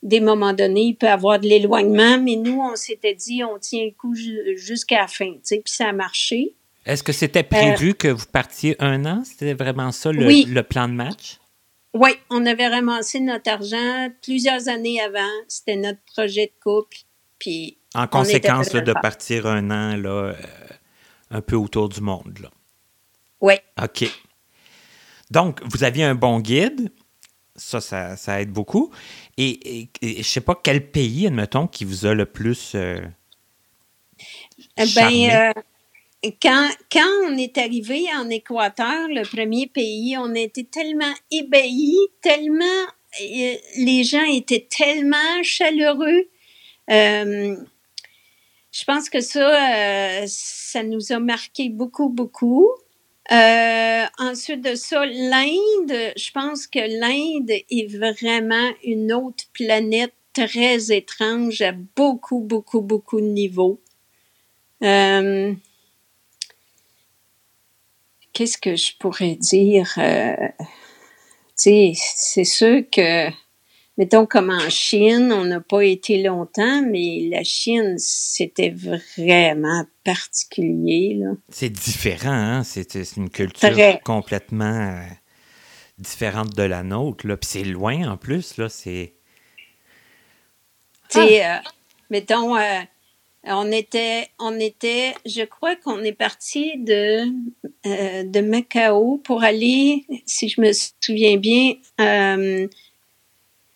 des moments donnés, il peut y avoir de l'éloignement, mais nous, on s'était dit, on tient le coup jusqu'à la fin, tu sais, puis ça a marché. Est-ce que c'était prévu euh, que vous partiez un an? C'était vraiment ça le, plan de match? Oui, on avait ramassé notre argent plusieurs années avant. C'était notre projet de couple. Puis en conséquence de partir un an là, euh, un peu autour du monde. Là. Oui. OK. Donc, vous aviez un bon guide. Ça, ça, ça aide beaucoup. Et, et, je sais pas quel pays, admettons, qui vous a le plus. Euh, eh ben, euh, quand, quand on est arrivé en Équateur, le premier pays, on a été tellement ébahis, tellement. Euh, les gens étaient tellement chaleureux. je pense que ça, ça nous a marqué beaucoup, beaucoup. Euh, ensuite de ça, l'Inde, je pense que l'Inde est vraiment une autre planète très étrange à beaucoup, beaucoup, beaucoup de niveaux. Euh, Qu'est-ce que je pourrais dire? Euh, c'est sûr que mettons comme en Chine, on n'a pas été longtemps, mais la Chine, c'était vraiment particulier. C'est différent, hein? C'est une culture complètement euh, différente de la nôtre. Là. Puis c'est loin en plus, là. C'est. Tu sais, ah! euh, mettons, euh, on était, on était, je crois qu'on est parti de, de Macao pour aller, si je me souviens bien,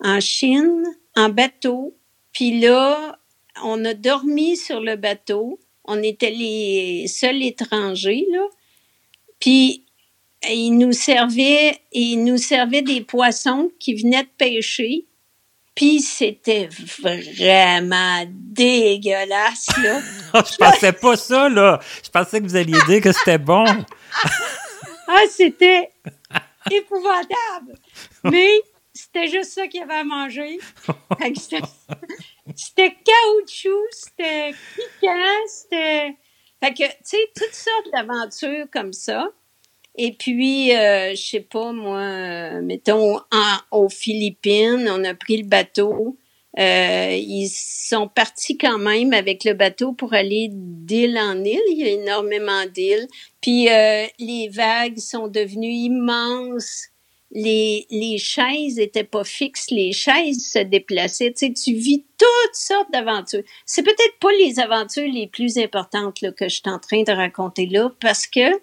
en Chine en bateau. Puis là, on a dormi sur le bateau. On était les seuls étrangers, là. Puis ils nous servaient, ils nous servaient des poissons qui venaient de pêcher. Puis c'était vraiment dégueulasse, là. je pensais pas ça, là. Je pensais que vous alliez dire que c'était bon. ah, c'était épouvantable. Mais c'était juste ça qu'il y avait à manger. c'était caoutchouc, c'était piquant, c'était... Fait que, tu sais, toutes sortes d'aventures comme ça. Et puis, euh, je sais pas, moi, euh, mettons, en, aux Philippines, on a pris le bateau. Euh, ils sont partis quand même avec le bateau pour aller d'île en île. Il y a énormément d'îles. Puis euh, les vagues sont devenues immenses. Les, les chaises étaient pas fixes, les chaises se déplaçaient. Tu sais, tu vis toutes sortes d'aventures. C'est peut-être pas les aventures les plus importantes là, que je suis en train de raconter là, parce que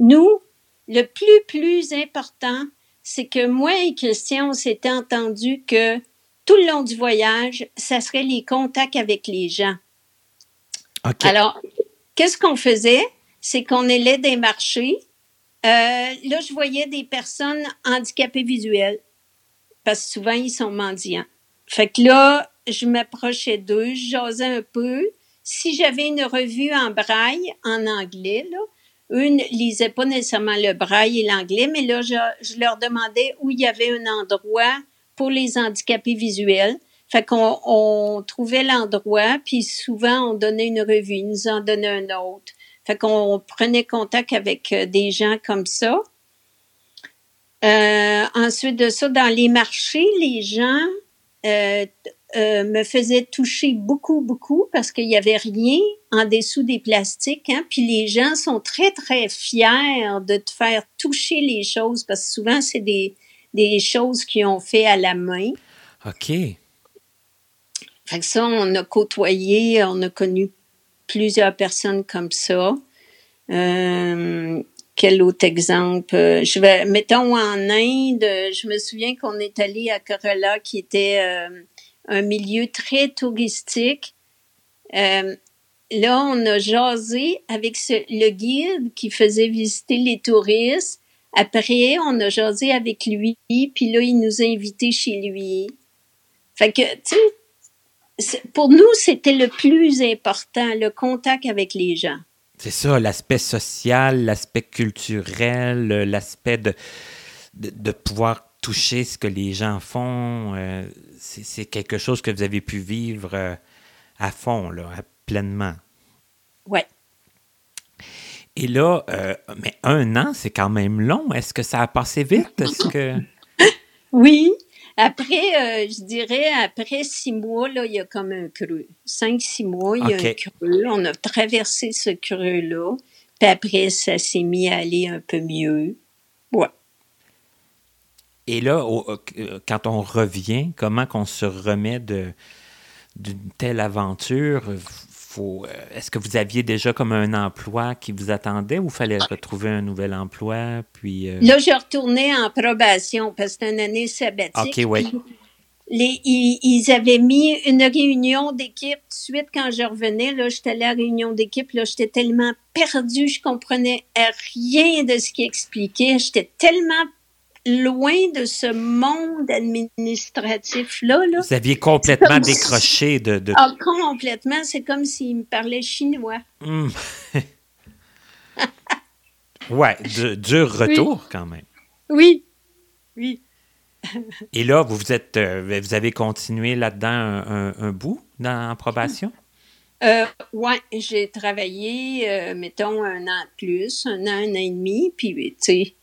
nous, le plus, plus important, c'est que moi et Christian, on s'était entendu que tout le long du voyage, ça serait les contacts avec les gens. Alors, qu'est-ce qu'on faisait? C'est qu'on allait des marchés. Euh, là, je voyais des personnes handicapées visuelles, parce que souvent, ils sont mendiants. Fait que là, je m'approchais d'eux, je un peu. Si j'avais une revue en braille, en anglais, là, eux ne lisaient pas nécessairement le braille et l'anglais, mais là, je, leur demandais où il y avait un endroit pour les handicapés visuels. Fait qu'on on trouvait l'endroit, puis souvent on donnait une revue, ils nous en donnaient un autre. Fait qu'on prenait contact avec euh, des gens comme ça. Euh, ensuite de ça, dans les marchés, les gens euh, euh, me faisaient toucher beaucoup, beaucoup parce qu'il n'y avait rien en dessous des plastiques. Hein? Puis les gens sont très, très fiers de te faire toucher les choses parce que souvent, c'est des, des choses qu'ils ont fait à la main. OK. Fait que ça, on a côtoyé, on a connu plusieurs personnes comme ça. Euh, quel autre exemple? Je vais, mettons en Inde, je me souviens qu'on est allé à Kerala, qui était euh, un milieu très touristique. Euh, là, on a jasé avec le guide qui faisait visiter les touristes. Après, on a jasé avec lui, puis là, il nous a invités chez lui. Fait que, tu sais, pour nous, c'était le plus important, le contact avec les gens. C'est ça, l'aspect social, l'aspect culturel, l'aspect de, de, de, pouvoir toucher ce que les gens font. Euh, c'est quelque chose que vous avez pu vivre euh, à fond, là, pleinement. Ouais. Et là, euh, mais un an, c'est quand même long. Est-ce que ça a passé vite? Est-ce que... oui. Après, euh, je dirais, après six mois, là, il y a comme un creux. Cinq, six mois, il y a un creux. On a traversé ce creux-là. Puis après, ça s'est mis à aller un peu mieux. Ouais. Et là, au, quand on revient, comment qu'on se remet de d'une telle aventure? Faut, est-ce que vous aviez déjà comme un emploi qui vous attendait ou fallait retrouver un nouvel emploi? Puis, euh... Là, je retournais en probation parce que c'était une année sabbatique. OK, oui. Les, ils, ils, avaient mis une réunion d'équipe tout de suite quand je revenais. Là, j'étais à la réunion d'équipe. Là, j'étais tellement perdue, je comprenais rien de ce qui expliquait. J'étais tellement loin de ce monde administratif-là. Là. Vous aviez complètement décroché de, de... Ah, complètement. C'est comme s'il me parlait chinois. Mmh. ouais, de, dur retour oui. quand même. Oui, oui. Et là, vous, vous, êtes, euh, vous avez continué là-dedans un, un, un, bout dans, en probation? Euh, oui, j'ai travaillé, euh, mettons, un an de plus, un an, un an et demi, puis, tu sais,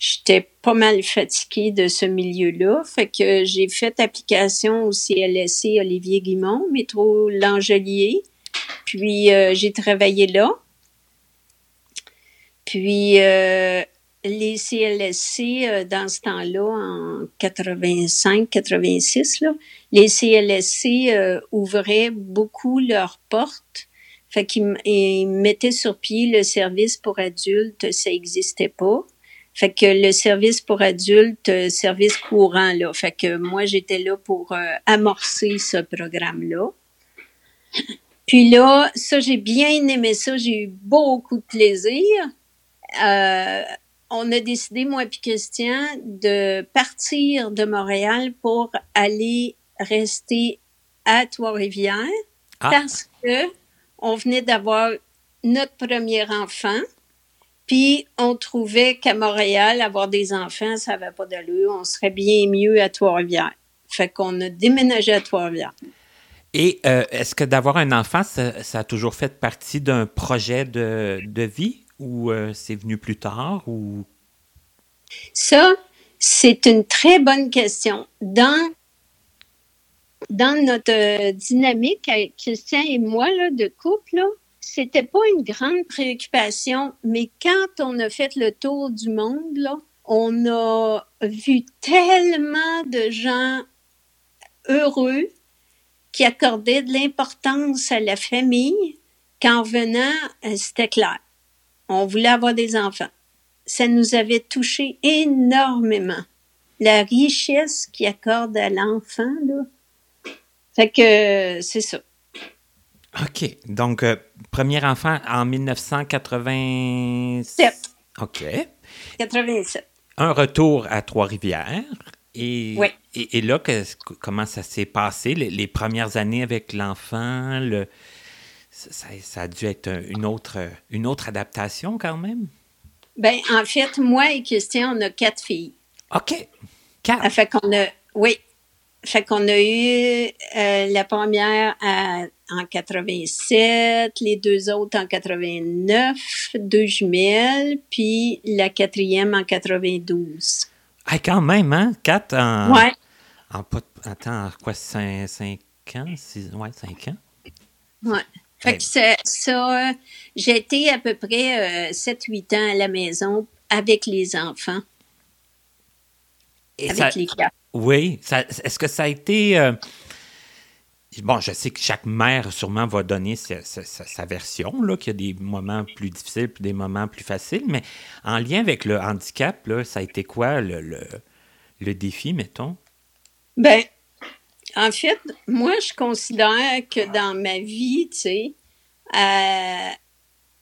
j'étais pas mal fatiguée de ce milieu-là. Fait que j'ai fait application au CLSC Olivier Guimont, métro L'Angelier. Puis euh, j'ai travaillé là. Puis euh, les CLSC, euh, dans ce temps-là, en 85-86, là, les CLSC euh, ouvraient beaucoup leurs portes. Fait qu'ils mettaient sur pied le service pour adultes, ça n'existait pas. Fait que le service pour adultes, service courant, là. Fait que moi, j'étais là pour euh, amorcer ce programme-là. Puis là, ça, j'ai bien aimé ça. J'ai eu beaucoup de plaisir. Euh, on a décidé, moi et Christian, de partir de Montréal pour aller rester à Trois-Rivières ah. parce que on venait d'avoir notre premier enfant. Puis on trouvait qu'à Montréal, avoir des enfants, ça n'avait pas d'allure. On serait bien mieux à Trois-Rivières. Fait qu'on a déménagé à Trois-Rivières. Et euh, est-ce que d'avoir un enfant, ça, ça, a toujours fait partie d'un projet de, de vie ou euh, c'est venu plus tard ou? Ça, c'est une très bonne question. Dans dans notre euh, dynamique avec Christian et moi là, de couple, là, c'était pas une grande préoccupation, mais quand on a fait le tour du monde, là, on a vu tellement de gens heureux qui accordaient de l'importance à la famille qu'en venant, euh, c'était clair. On voulait avoir des enfants. Ça nous avait touché énormément. La richesse qu'il accorde à l'enfant, là. Fait que c'est ça. OK. Donc, euh, premier enfant en 1987. Sept. OK. 87. Un retour à Trois-Rivières. Et, Oui. et, et là, que- comment ça s'est passé, les, les premières années avec l'enfant? Le, ça, ça a dû être une autre, une autre adaptation quand même? Ben, en fait, moi et Christian, on a quatre filles. OK. Quatre. Ah, fait qu'on a, oui. Fait qu'on a eu euh, la première à- en 87, les deux autres en 89, deux jumelles, puis la quatrième en 92. Ah, quand même, hein? Quatre en. Ouais. En pas, attends, quoi, cinq, cinq ans? Six, ouais, cinq ans? Ouais. Fait que ça, ça j'ai été à peu près euh, 7-8 ans à la maison avec les enfants, Et avec ça- les quatre. Oui. Est-ce que ça a été. euh, Bon, je sais que chaque mère sûrement va donner sa, version, qu'il y a des moments plus difficiles puis des moments plus faciles, mais en lien avec le handicap, là, ça a été quoi le, le, le défi, mettons? Ben, en fait, moi, je considère que dans ma vie, tu sais, euh,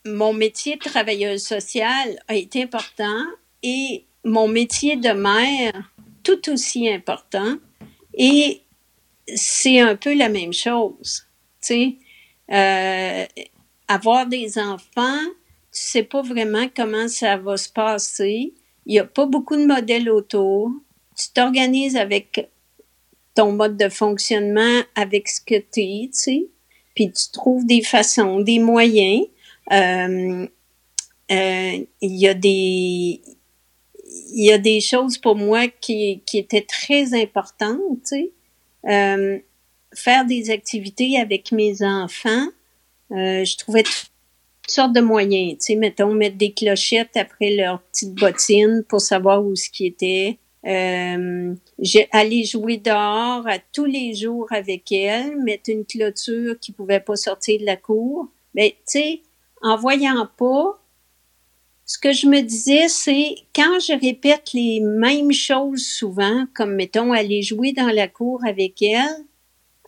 mon métier de travailleuse sociale a été important et mon métier de mère tout aussi important. Et c'est un peu la même chose, tu sais. Euh, avoir des enfants, tu sais pas vraiment comment ça va se passer. Il y a pas beaucoup de modèles autour. Tu t'organises avec ton mode de fonctionnement avec ce que tu es, tu sais. Puis tu trouves des façons, des moyens. Euh, euh, Il y a des il y a des choses pour moi qui, qui étaient très importantes, tu sais. Euh, faire des activités avec mes enfants, euh, je trouvais toutes sortes de moyens, tu sais, mettons, mettre des clochettes après leurs petites bottines pour savoir où ce qui était. Euh, allé jouer dehors à tous les jours avec elle, mettre une clôture qui pouvait pas sortir de la cour. Mais tu sais, en voyant pas, ce que je me disais, c'est quand je répète les mêmes choses souvent, comme mettons aller jouer dans la cour avec elle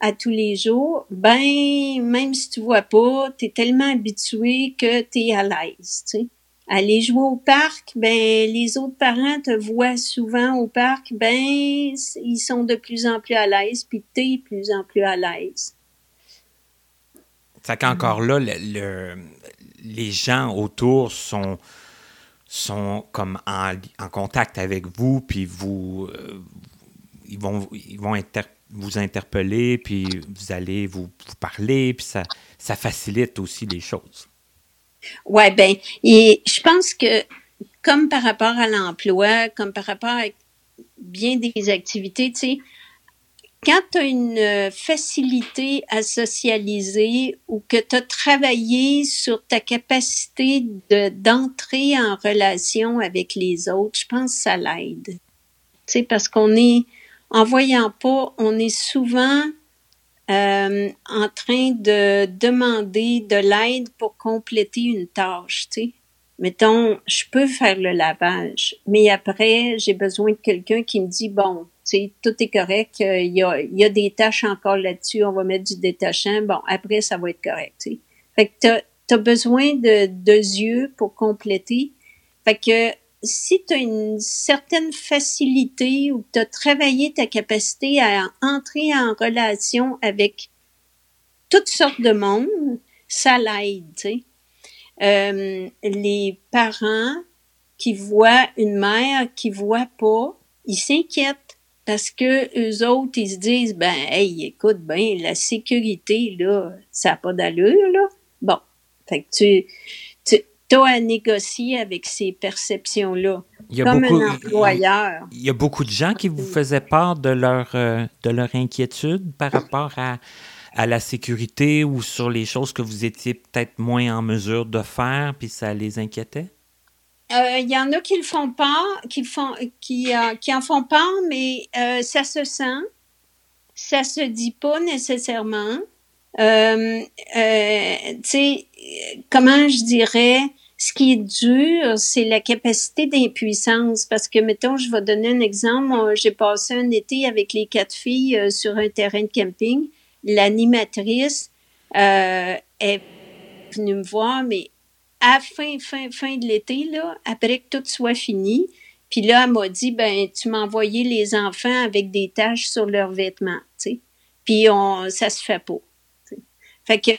à tous les jours, ben même si tu vois pas, tu es tellement habitué que tu es à l'aise, tu sais. Aller jouer au parc, ben les autres parents te voient souvent au parc, ben ils sont de plus en plus à l'aise, puis tu es de plus en plus à l'aise. C'est qu'encore là, le- le- les gens autour sont, sont comme en, contact avec vous, puis vous, euh, ils vont, ils vont vous interpeller, puis vous allez vous, parler, puis ça, ça facilite aussi les choses. Ouais, ben, et je pense que comme par rapport à l'emploi, comme par rapport à bien des activités, tu sais, quand tu as une euh, facilité à socialiser ou que tu as travaillé sur ta capacité de d'entrer en relation avec les autres, je pense que ça l'aide. Sais, parce qu'on est, en voyant pas, on est souvent euh, en train de demander de l'aide pour compléter une tâche. Mettons, je peux faire le lavage, mais après, j'ai besoin de quelqu'un qui me dit, bon, tu tout est correct, euh, il y, a, y a des tâches encore là-dessus, on va mettre du détachant, bon, après, ça va être correct, tu sais. Fait que t'as, t'as besoin de, de yeux pour compléter. Fait que si tu as une certaine facilité ou tu as travaillé ta capacité à entrer en relation avec toutes sortes de monde, ça l'aide, tu sais. Euh, les parents qui voient une mère qui voit pas, ils s'inquiètent parce que eux autres, ils se disent, ben, hey, écoute, ben, la sécurité, là, ça n'a pas d'allure, là. Bon. Fait que tu, as à négocier avec ces perceptions-là. Comme beaucoup, un employeur. Il y a beaucoup de gens qui vous faisaient part de leur, euh, de leur inquiétude par rapport à, à la sécurité ou sur les choses que vous étiez peut-être moins en mesure de faire, puis ça les inquiétait? Euh, il y en a qui le font pas, qui font, qui, euh, qui en font pas, mais ça se sent, ça se dit pas nécessairement. tu sais, comment je dirais, ce qui est dur, c'est la capacité d'impuissance. Parce que, mettons, je vais donner un exemple. J'ai passé un été avec les quatre filles euh, sur un terrain de camping. L'animatrice euh, est venue me voir, mais à fin, fin, fin de l'été, là, après que tout soit fini, puis là, elle m'a dit, ben, tu m'as envoyé les enfants avec des taches sur leurs vêtements, tu sais. Puis on, ça se fait pas. Fait que,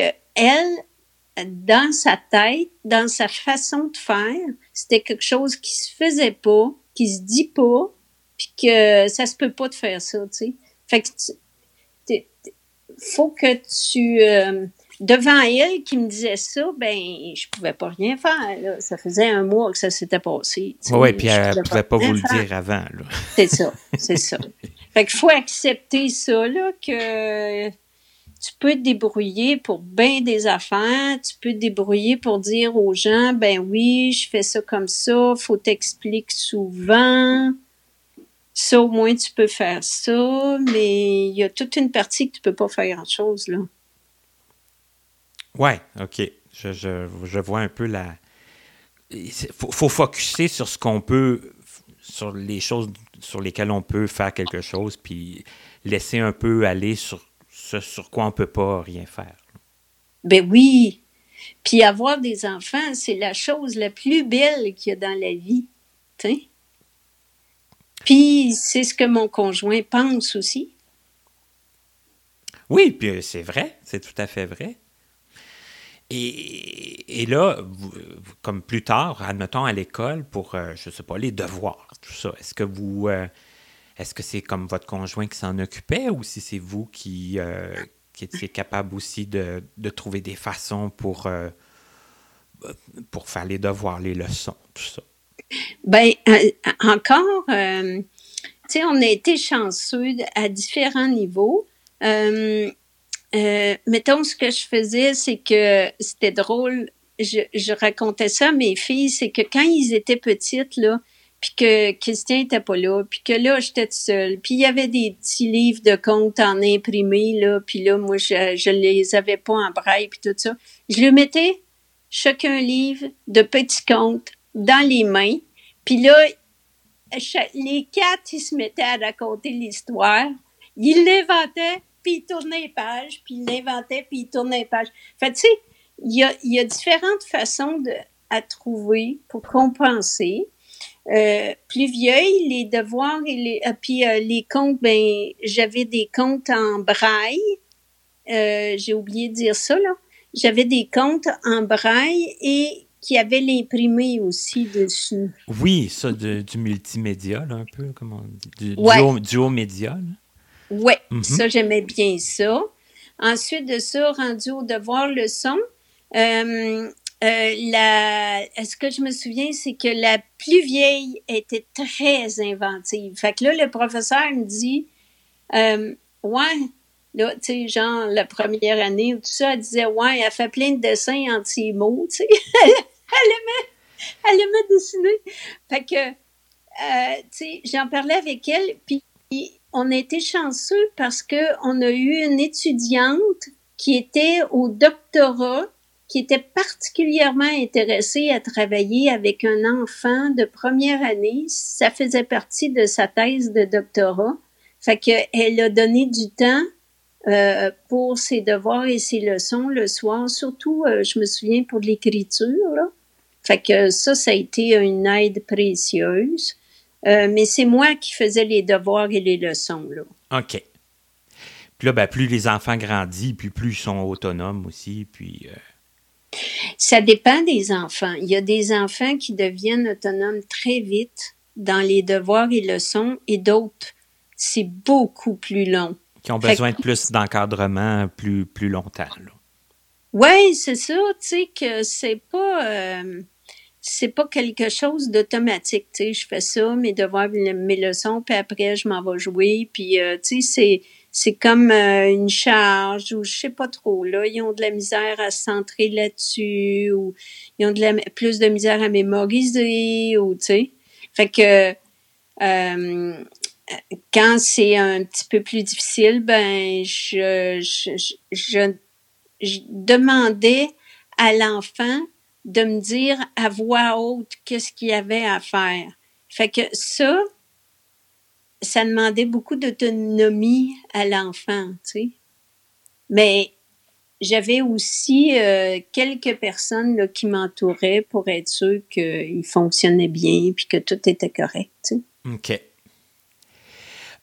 euh, elle, dans sa tête, dans sa façon de faire, c'était quelque chose qui se faisait pas, qui se dit pas, puis que ça se peut pas de faire ça, tu sais. Fait que faut que tu euh, devant elle qui me disait ça, ben je pouvais pas rien faire. Là. Ça faisait un mois que ça s'était passé. Oui, puis elle ne pouvait pas vous le dire avant. C'est ça, c'est ça. Fait qu'il faut accepter ça là que tu peux te débrouiller pour bien des affaires, tu peux te débrouiller pour dire aux gens, ben oui, je fais ça comme ça, faut t'expliquer souvent. Ça, au moins, tu peux faire ça, mais il y a toute une partie que tu peux pas faire grand-chose, là. Ouais, OK. Je, je, je vois un peu la... Il faut, faut focuser sur ce qu'on peut, sur les choses sur lesquelles on peut faire quelque chose, puis laisser un peu aller sur ce sur quoi on ne peut pas rien faire. Ben oui. Puis avoir des enfants, c'est la chose la plus belle qu'il y a dans la vie. Puis c'est ce que mon conjoint pense aussi. Oui, puis c'est vrai, c'est tout à fait vrai. Et, et là, comme plus tard, admettons à l'école pour, euh, je ne sais pas, les devoirs, tout ça, est-ce que vous, euh, est-ce que c'est comme votre conjoint qui s'en occupait ou si c'est vous qui, euh, qui étiez capable aussi de, trouver des façons pour, euh, pour faire les devoirs, les leçons, tout ça? Euh, encore, tu sais, on a été chanceux à différents niveaux. mettons, ce que je faisais, c'est que c'était drôle. Je, racontais ça à mes filles, c'est que quand ils étaient petites, là, puis que Christian était pas là, puis que là, j'étais seule. Puis il y avait des petits livres de contes en imprimé, là, puis là, moi, je, je les avais pas en braille, puis tout ça. Je le mettais, chacun livre de petits contes, dans les mains, puis là, les quatre, ils se mettaient à raconter l'histoire. Ils l'inventaient, puis ils tournaient les pages, puis ils l'inventaient, puis ils tournaient les pages. Fait tu sais, il y a, y a différentes façons de, à trouver pour compenser. Euh, plus vieille, les devoirs et les, euh, puis euh, les comptes, ben j'avais des comptes en braille. J'ai oublié de dire ça là. J'avais des comptes en braille et qui avaient l'imprimé aussi dessus. Oui, ça du multimédia là, un peu comme on dit, du, duo, média. Oui, mhm. ça j'aimais bien ça. Ensuite de ça, rendu au devoir leçon, euh, euh, la, ce que je me souviens, c'est que la plus vieille était très inventive. Fait que là, le professeur me dit, euh, ouais, là, tu sais, genre, la première année ou tout ça, elle disait, ouais, elle fait plein de dessins anti-mots, tu sais. elle aimait, elle aimait dessiner. Fait que, euh, tu sais, j'en parlais avec elle, puis on a été chanceux parce que on a eu une étudiante qui était au doctorat qui était particulièrement intéressée à travailler avec un enfant de première année. Ça faisait partie de sa thèse de doctorat. Fait qu'elle a donné du temps euh, pour ses devoirs et ses leçons le soir, surtout, euh, je me souviens, pour l'écriture. Fait que ça, ça a été une aide précieuse. Euh, mais c'est moi qui faisais les devoirs et les leçons. Là. OK. Puis là, ben, plus les enfants grandissent, puis plus ils sont autonomes aussi, puis... Euh, ça dépend des enfants. Il y a des enfants qui deviennent autonomes très vite dans les devoirs et leçons et d'autres, c'est beaucoup plus long. Qui ont besoin de plus d'encadrement plus, plus longtemps. Oui, c'est ça, tu sais, que c'est pas, euh, c'est pas quelque chose d'automatique, tu sais, je fais ça, mes devoirs, mes leçons, puis après, je m'en vais jouer, puis, euh, c'est, comme euh, une charge, ou je sais pas trop, ils ont de la misère à se centrer là-dessus, ou ils ont de la, plus de misère à mémoriser, ou, tu sais, fait que, quand c'est un petit peu plus difficile, ben, je je demandais à l'enfant de me dire à voix haute qu'est-ce qu'il y avait à faire. Fait que ça, ça demandait beaucoup d'autonomie à l'enfant, tu sais. Mais j'avais aussi euh, quelques personnes là, qui m'entouraient pour être sûr qu'il fonctionnait bien puis que tout était correct, tu. OK.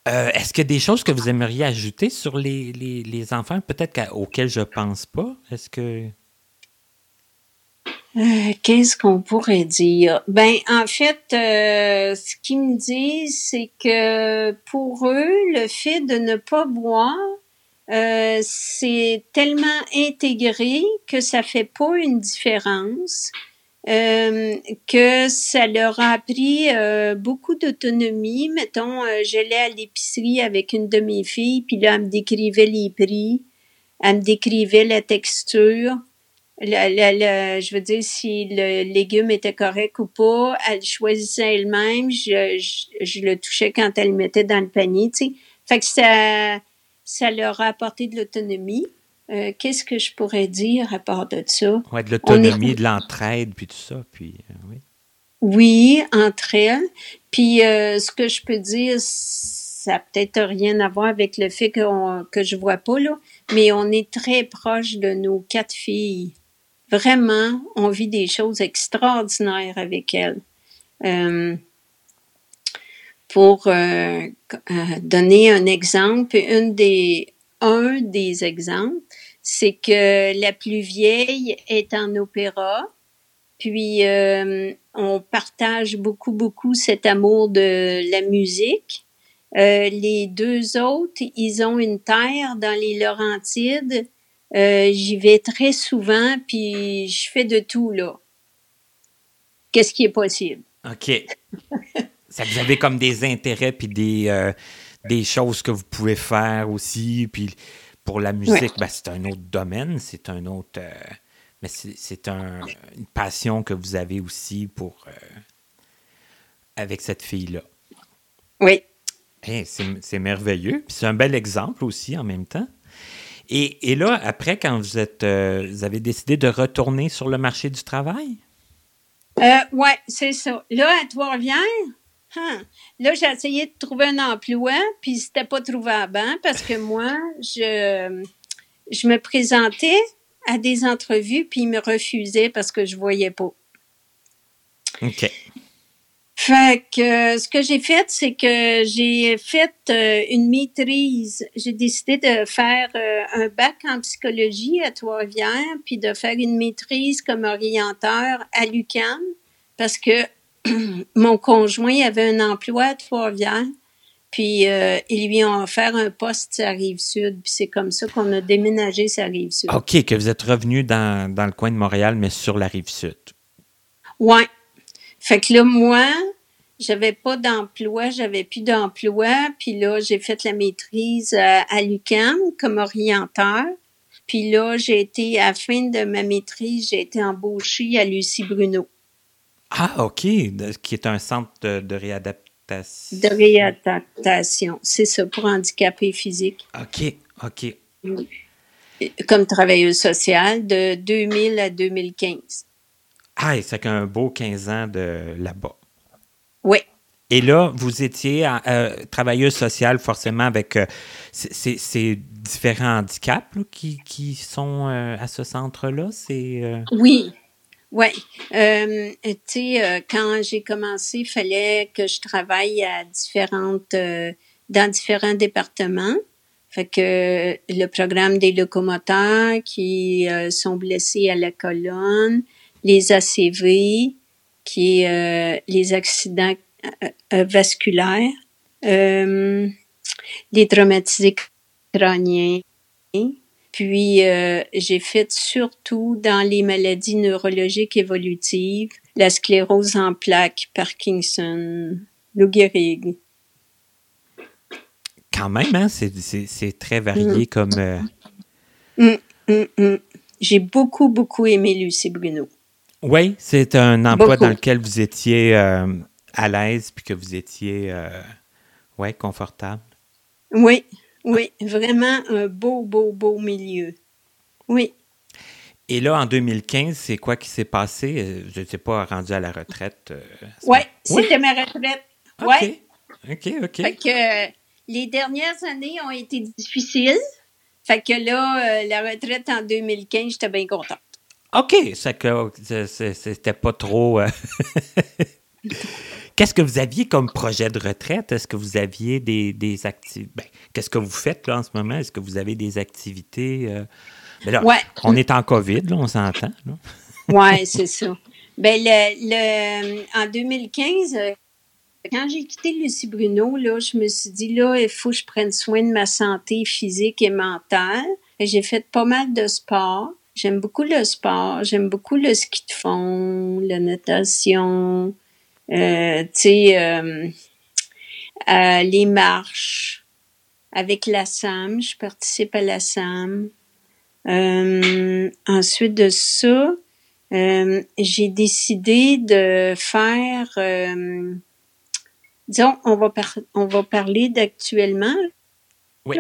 Euh, est-ce qu'il y a des choses que vous aimeriez ajouter sur les enfants, peut-être auxquelles je pense pas? Est-ce que. Euh, qu'est-ce qu'on pourrait dire? Ben, en fait, euh, ce qu'ils me disent, c'est que pour eux, le fait de ne pas boire, c'est tellement intégré que ça fait pas une différence. Euh, que ça leur a appris euh, beaucoup d'autonomie. Mettons, euh, j'allais à l'épicerie avec une de mes filles, puis là, elle me décrivait les prix, elle me décrivait la texture, je veux dire, si le légume était correct ou pas, elle choisissait elle-même, je, je, le touchais quand elle le mettait dans le panier, tu sais. Fait que ça, ça leur a apporté de l'autonomie. Euh, qu'est-ce que je pourrais dire à part de ça? Oui, de l'autonomie, de l'entraide, puis tout ça. Puis, euh, oui. oui, entre elles. Puis euh, ce que je peux dire, ça n'a peut-être rien à voir avec le fait que, que je vois pas, là, mais on est très proche de nos quatre filles. Vraiment, on vit des choses extraordinaires avec elles. pour donner un exemple, une des, un des exemples, c'est que la plus vieille est en opéra, puis euh, on partage beaucoup, beaucoup cet amour de la musique. Euh, les deux autres, ils ont une terre dans les Laurentides. Euh, j'y vais très souvent, puis je fais de tout, là. Qu'est-ce qui est possible? OK. Ça, vous avez comme des intérêts, puis des des choses que vous pouvez faire aussi. Puis pour la musique, ben, c'est un autre domaine, c'est un autre. Euh, mais c'est un, une passion que vous avez aussi pour. Euh, avec cette fille-là. Oui. c'est merveilleux. c'est un bel exemple aussi en même temps. Et, et là, après, quand vous êtes, euh, vous avez décidé de retourner sur le marché du travail? Euh, oui, c'est ça. Là, à Trois-Rivières, Hein. Là, j'ai essayé de trouver un emploi, puis c'était pas trouvable, hein, parce que moi, je, je me présentais à des entrevues, puis ils me refusaient parce que je voyais pas. OK. Fait que ce que j'ai fait, c'est que j'ai fait euh, une maîtrise. J'ai décidé de faire euh, un bac en psychologie à Trois-Rivières, puis de faire une maîtrise comme orienteur à l'UQAM, parce que mon conjoint avait un emploi à Trois-Rivières, puis euh, ils lui ont offert un poste à Rive-Sud, puis c'est comme ça qu'on a déménagé sa Rive-Sud. OK, que vous êtes revenu dans, le coin de Montréal, mais sur la Rive-Sud. Ouais. Fait que là, moi, j'avais pas d'emploi, j'avais plus d'emploi, puis là, j'ai fait la maîtrise à, à l'UQAM comme orienteur. Puis là, j'ai été, à la fin de ma maîtrise, j'ai été embauchée à Lucie Bruno. Ah, OK, qui est un centre de, réadaptation. De réadaptation, c'est ça, pour handicapés physiques. OK, OK. Comme travailleuse sociale de 2000 à 2015. Ah, c'est qu'un beau 15 ans de là-bas. Oui. Et là, vous étiez euh, travailleuse sociale forcément avec euh, ces, différents handicaps qui, qui, sont euh, à ce centre-là. C'est Oui, oui. Tu sais, quand j'ai commencé, il fallait que je travaille à différentes, dans différents départements. Fait que le programme des locomoteurs qui sont blessés à la colonne, les ACV, qui est les accidents vasculaires, les traumatisés crâniens, Puis, euh, j'ai fait surtout dans les maladies neurologiques évolutives, la sclérose en plaques, Parkinson, Lou Gehrig. Quand même, hein? c'est très varié mm. comme... Euh, mm, mm, j'ai beaucoup, beaucoup aimé Lucie Bruno. Oui, c'est un emploi dans lequel vous étiez euh, à l'aise puis que vous étiez ouais, confortable. Oui, oui, vraiment un beau, beau, beau milieu. Oui. Et là, en 2015, c'est quoi qui s'est passé? Euh, je ne sais pas, rendu à la retraite. Euh, ouais, oui, c'était ma retraite. Oui. OK, OK. Fait que euh, les dernières années ont été difficiles. Fait que là, la retraite en 2015, j'étais bien contente. OK, c'était pas trop. Qu'est-ce que vous aviez comme projet de retraite? Est-ce que vous aviez des, des activités? Ben, qu'est-ce que vous faites là en ce moment? Est-ce que vous avez des activités? Euh? Ben on est en COVID, là, on s'entend. oui, c'est ça. Ben, le, en 2015, euh, quand j'ai quitté Lucie Bruno, là, je me suis dit, là, il faut que je prenne soin de ma santé physique et mentale. J'ai fait pas mal de sport. J'aime beaucoup le sport. J'aime beaucoup le ski de fond, la natation, euh, tu sais, euh, les marches avec la SAM, je participe à la SAM. Euh, ensuite de ça, euh, j'ai décidé de faire, disons, on va, on va parler d'actuellement. Oui.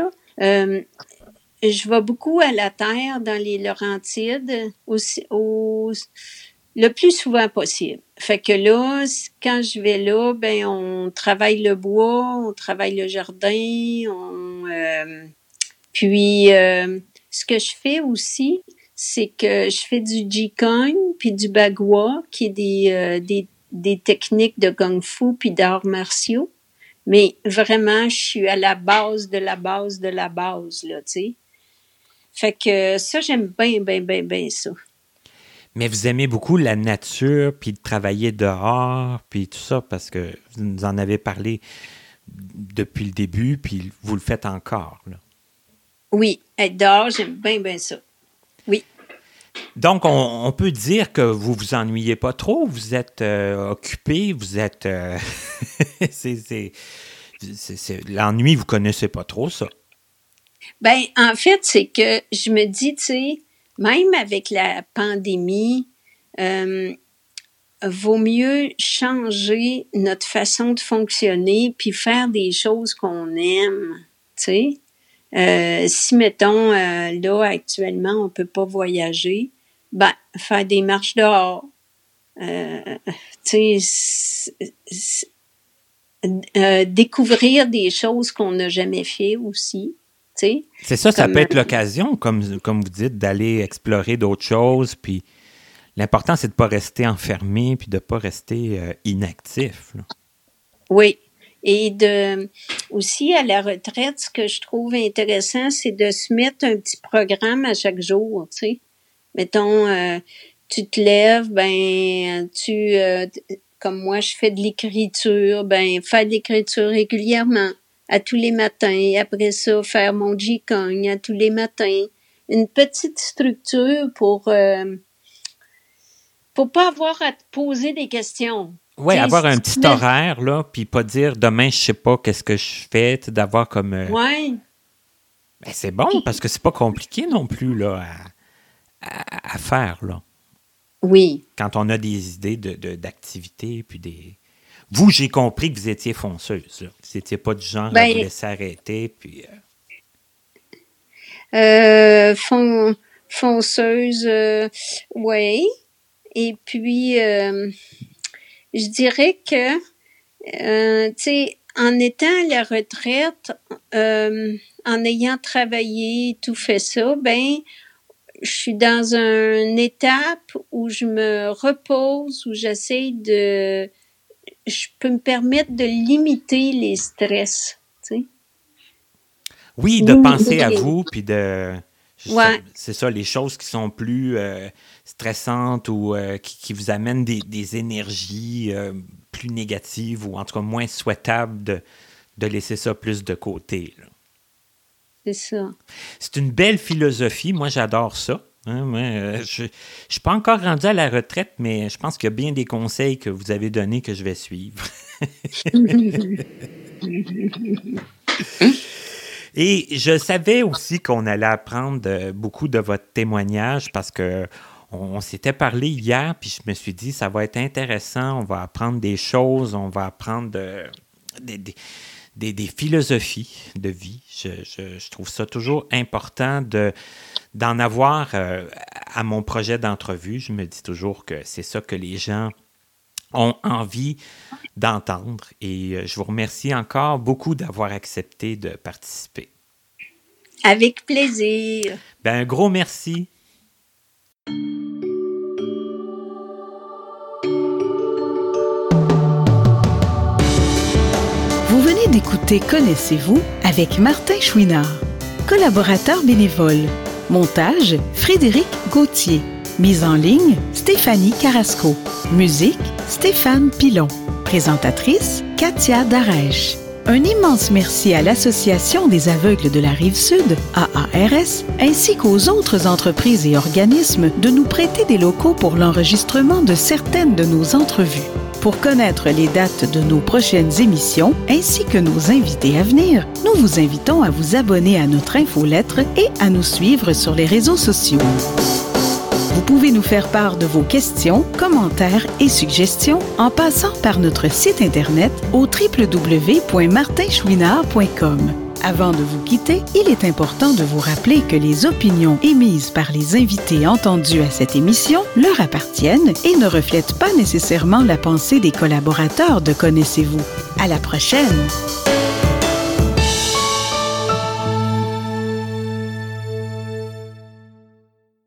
Je vais beaucoup à la terre dans les Laurentides, aussi, au, le plus souvent possible. Fait que là, quand je vais là, ben on travaille le bois, on travaille le jardin, on euh, puis euh, ce que je fais aussi, c'est que je fais du jikong puis du bagua, qui est des, euh, des, des techniques de kung fu puis d'arts martiaux. Mais vraiment, je suis à la base de la base de la base là, tu sais. Fait que ça, j'aime bien, bien, bien, bien ça. Mais vous aimez beaucoup la nature, puis de travailler dehors, puis tout ça, parce que vous nous en avez parlé depuis le début, puis vous le faites encore. Là. Oui, être dehors, j'aime bien, bien ça. Oui. Donc, on, peut dire que vous vous ennuyez pas trop, vous êtes euh, occupé, vous êtes... Euh, c'est, l'ennui, vous connaissez pas trop ça. Ben, en fait, c'est que je me dis, tu sais, même avec la pandémie, euh, vaut mieux changer notre façon de fonctionner puis faire des choses qu'on aime, tu sais. Euh, si, mettons, euh, là, actuellement, on peut pas voyager, ben, faire des marches dehors, euh, tu sais, découvrir des choses qu'on n'a jamais fait aussi. C'est ça, ça peut être l'occasion, comme, comme vous dites, d'aller explorer d'autres choses. Puis l'important, c'est de ne pas rester enfermé puis de ne pas rester euh, inactif. Oui. Et de aussi à la retraite, ce que je trouve intéressant, c'est de se mettre un petit programme à chaque jour. Tu sais. Mettons, euh, tu te lèves, ben tu euh, comme moi je fais de l'écriture, ben faire de l'écriture régulièrement à tous les matins. Après ça, faire mon Jikong à tous les matins. Une petite structure pour euh, pour pas avoir à te poser des questions. Oui, avoir un petit horaire, là, puis pas dire demain, je sais pas qu'est-ce que je fais, d'avoir comme. Euh, oui. Ben, c'est bon, parce que c'est pas compliqué non plus, là, à, faire, là. Oui. Quand on a des idées d'activités, de, puis des, vous, j'ai compris que vous étiez fonceuse. Là. Vous n'étiez pas du genre à ben, vous laisser arrêter. Puis, euh... Euh, fonceuse, euh, oui. Et puis, euh, je dirais que, tu sais, en étant à la retraite, en ayant travaillé, tout fait ça, ben, je suis dans une étape où je me repose, où j'essaie de je peux me permettre de limiter les stress, tu sais. Oui, de penser à vous, puis de... Ouais. C'est ça, les choses qui sont plus euh, stressantes ou euh, qui, vous amènent des, énergies euh, plus négatives ou en tout cas moins souhaitables de, de laisser ça plus de côté. C'est ça. C'est une belle philosophie. Moi, j'adore ça. Hein, euh, je ne suis pas encore rendu à la retraite, mais je pense qu'il y a bien des conseils que vous avez donnés que je vais suivre. Et je savais aussi qu'on allait apprendre beaucoup de votre témoignage parce que on, s'était parlé hier, puis je me suis dit, ça va être intéressant, on va apprendre des choses, on va apprendre des, philosophies de vie. Je, trouve ça toujours important de, d'en avoir euh, à mon projet d'entrevue. Je me dis toujours que c'est ça que les gens ont envie d'entendre. Et euh, je vous remercie encore beaucoup d'avoir accepté de participer. Avec plaisir. Ben, un gros merci. Vous venez d'écouter Connaissez-vous avec Martin Chouinard, collaborateur bénévole. Montage Frédéric Gauthier. Mise en ligne Stéphanie Carrasco. Musique Stéphane Pilon. Présentatrice Katia Darèche. Un immense merci à l'Association des aveugles de la Rive-Sud, AARS, ainsi qu'aux autres entreprises et organismes de nous prêter des locaux pour l'enregistrement de certaines de nos entrevues. Pour connaître les dates de nos prochaines émissions ainsi que nos invités à venir, nous vous invitons à vous abonner à notre infolettre et à nous suivre sur les réseaux sociaux. Vous pouvez nous faire part de vos questions, commentaires et suggestions en passant par notre site Internet au www.martinchouinard.com. Avant de vous quitter, il est important de vous rappeler que les opinions émises par les invités entendus à cette émission leur appartiennent et ne reflètent pas nécessairement la pensée des collaborateurs de Connaissez-vous. À la prochaine!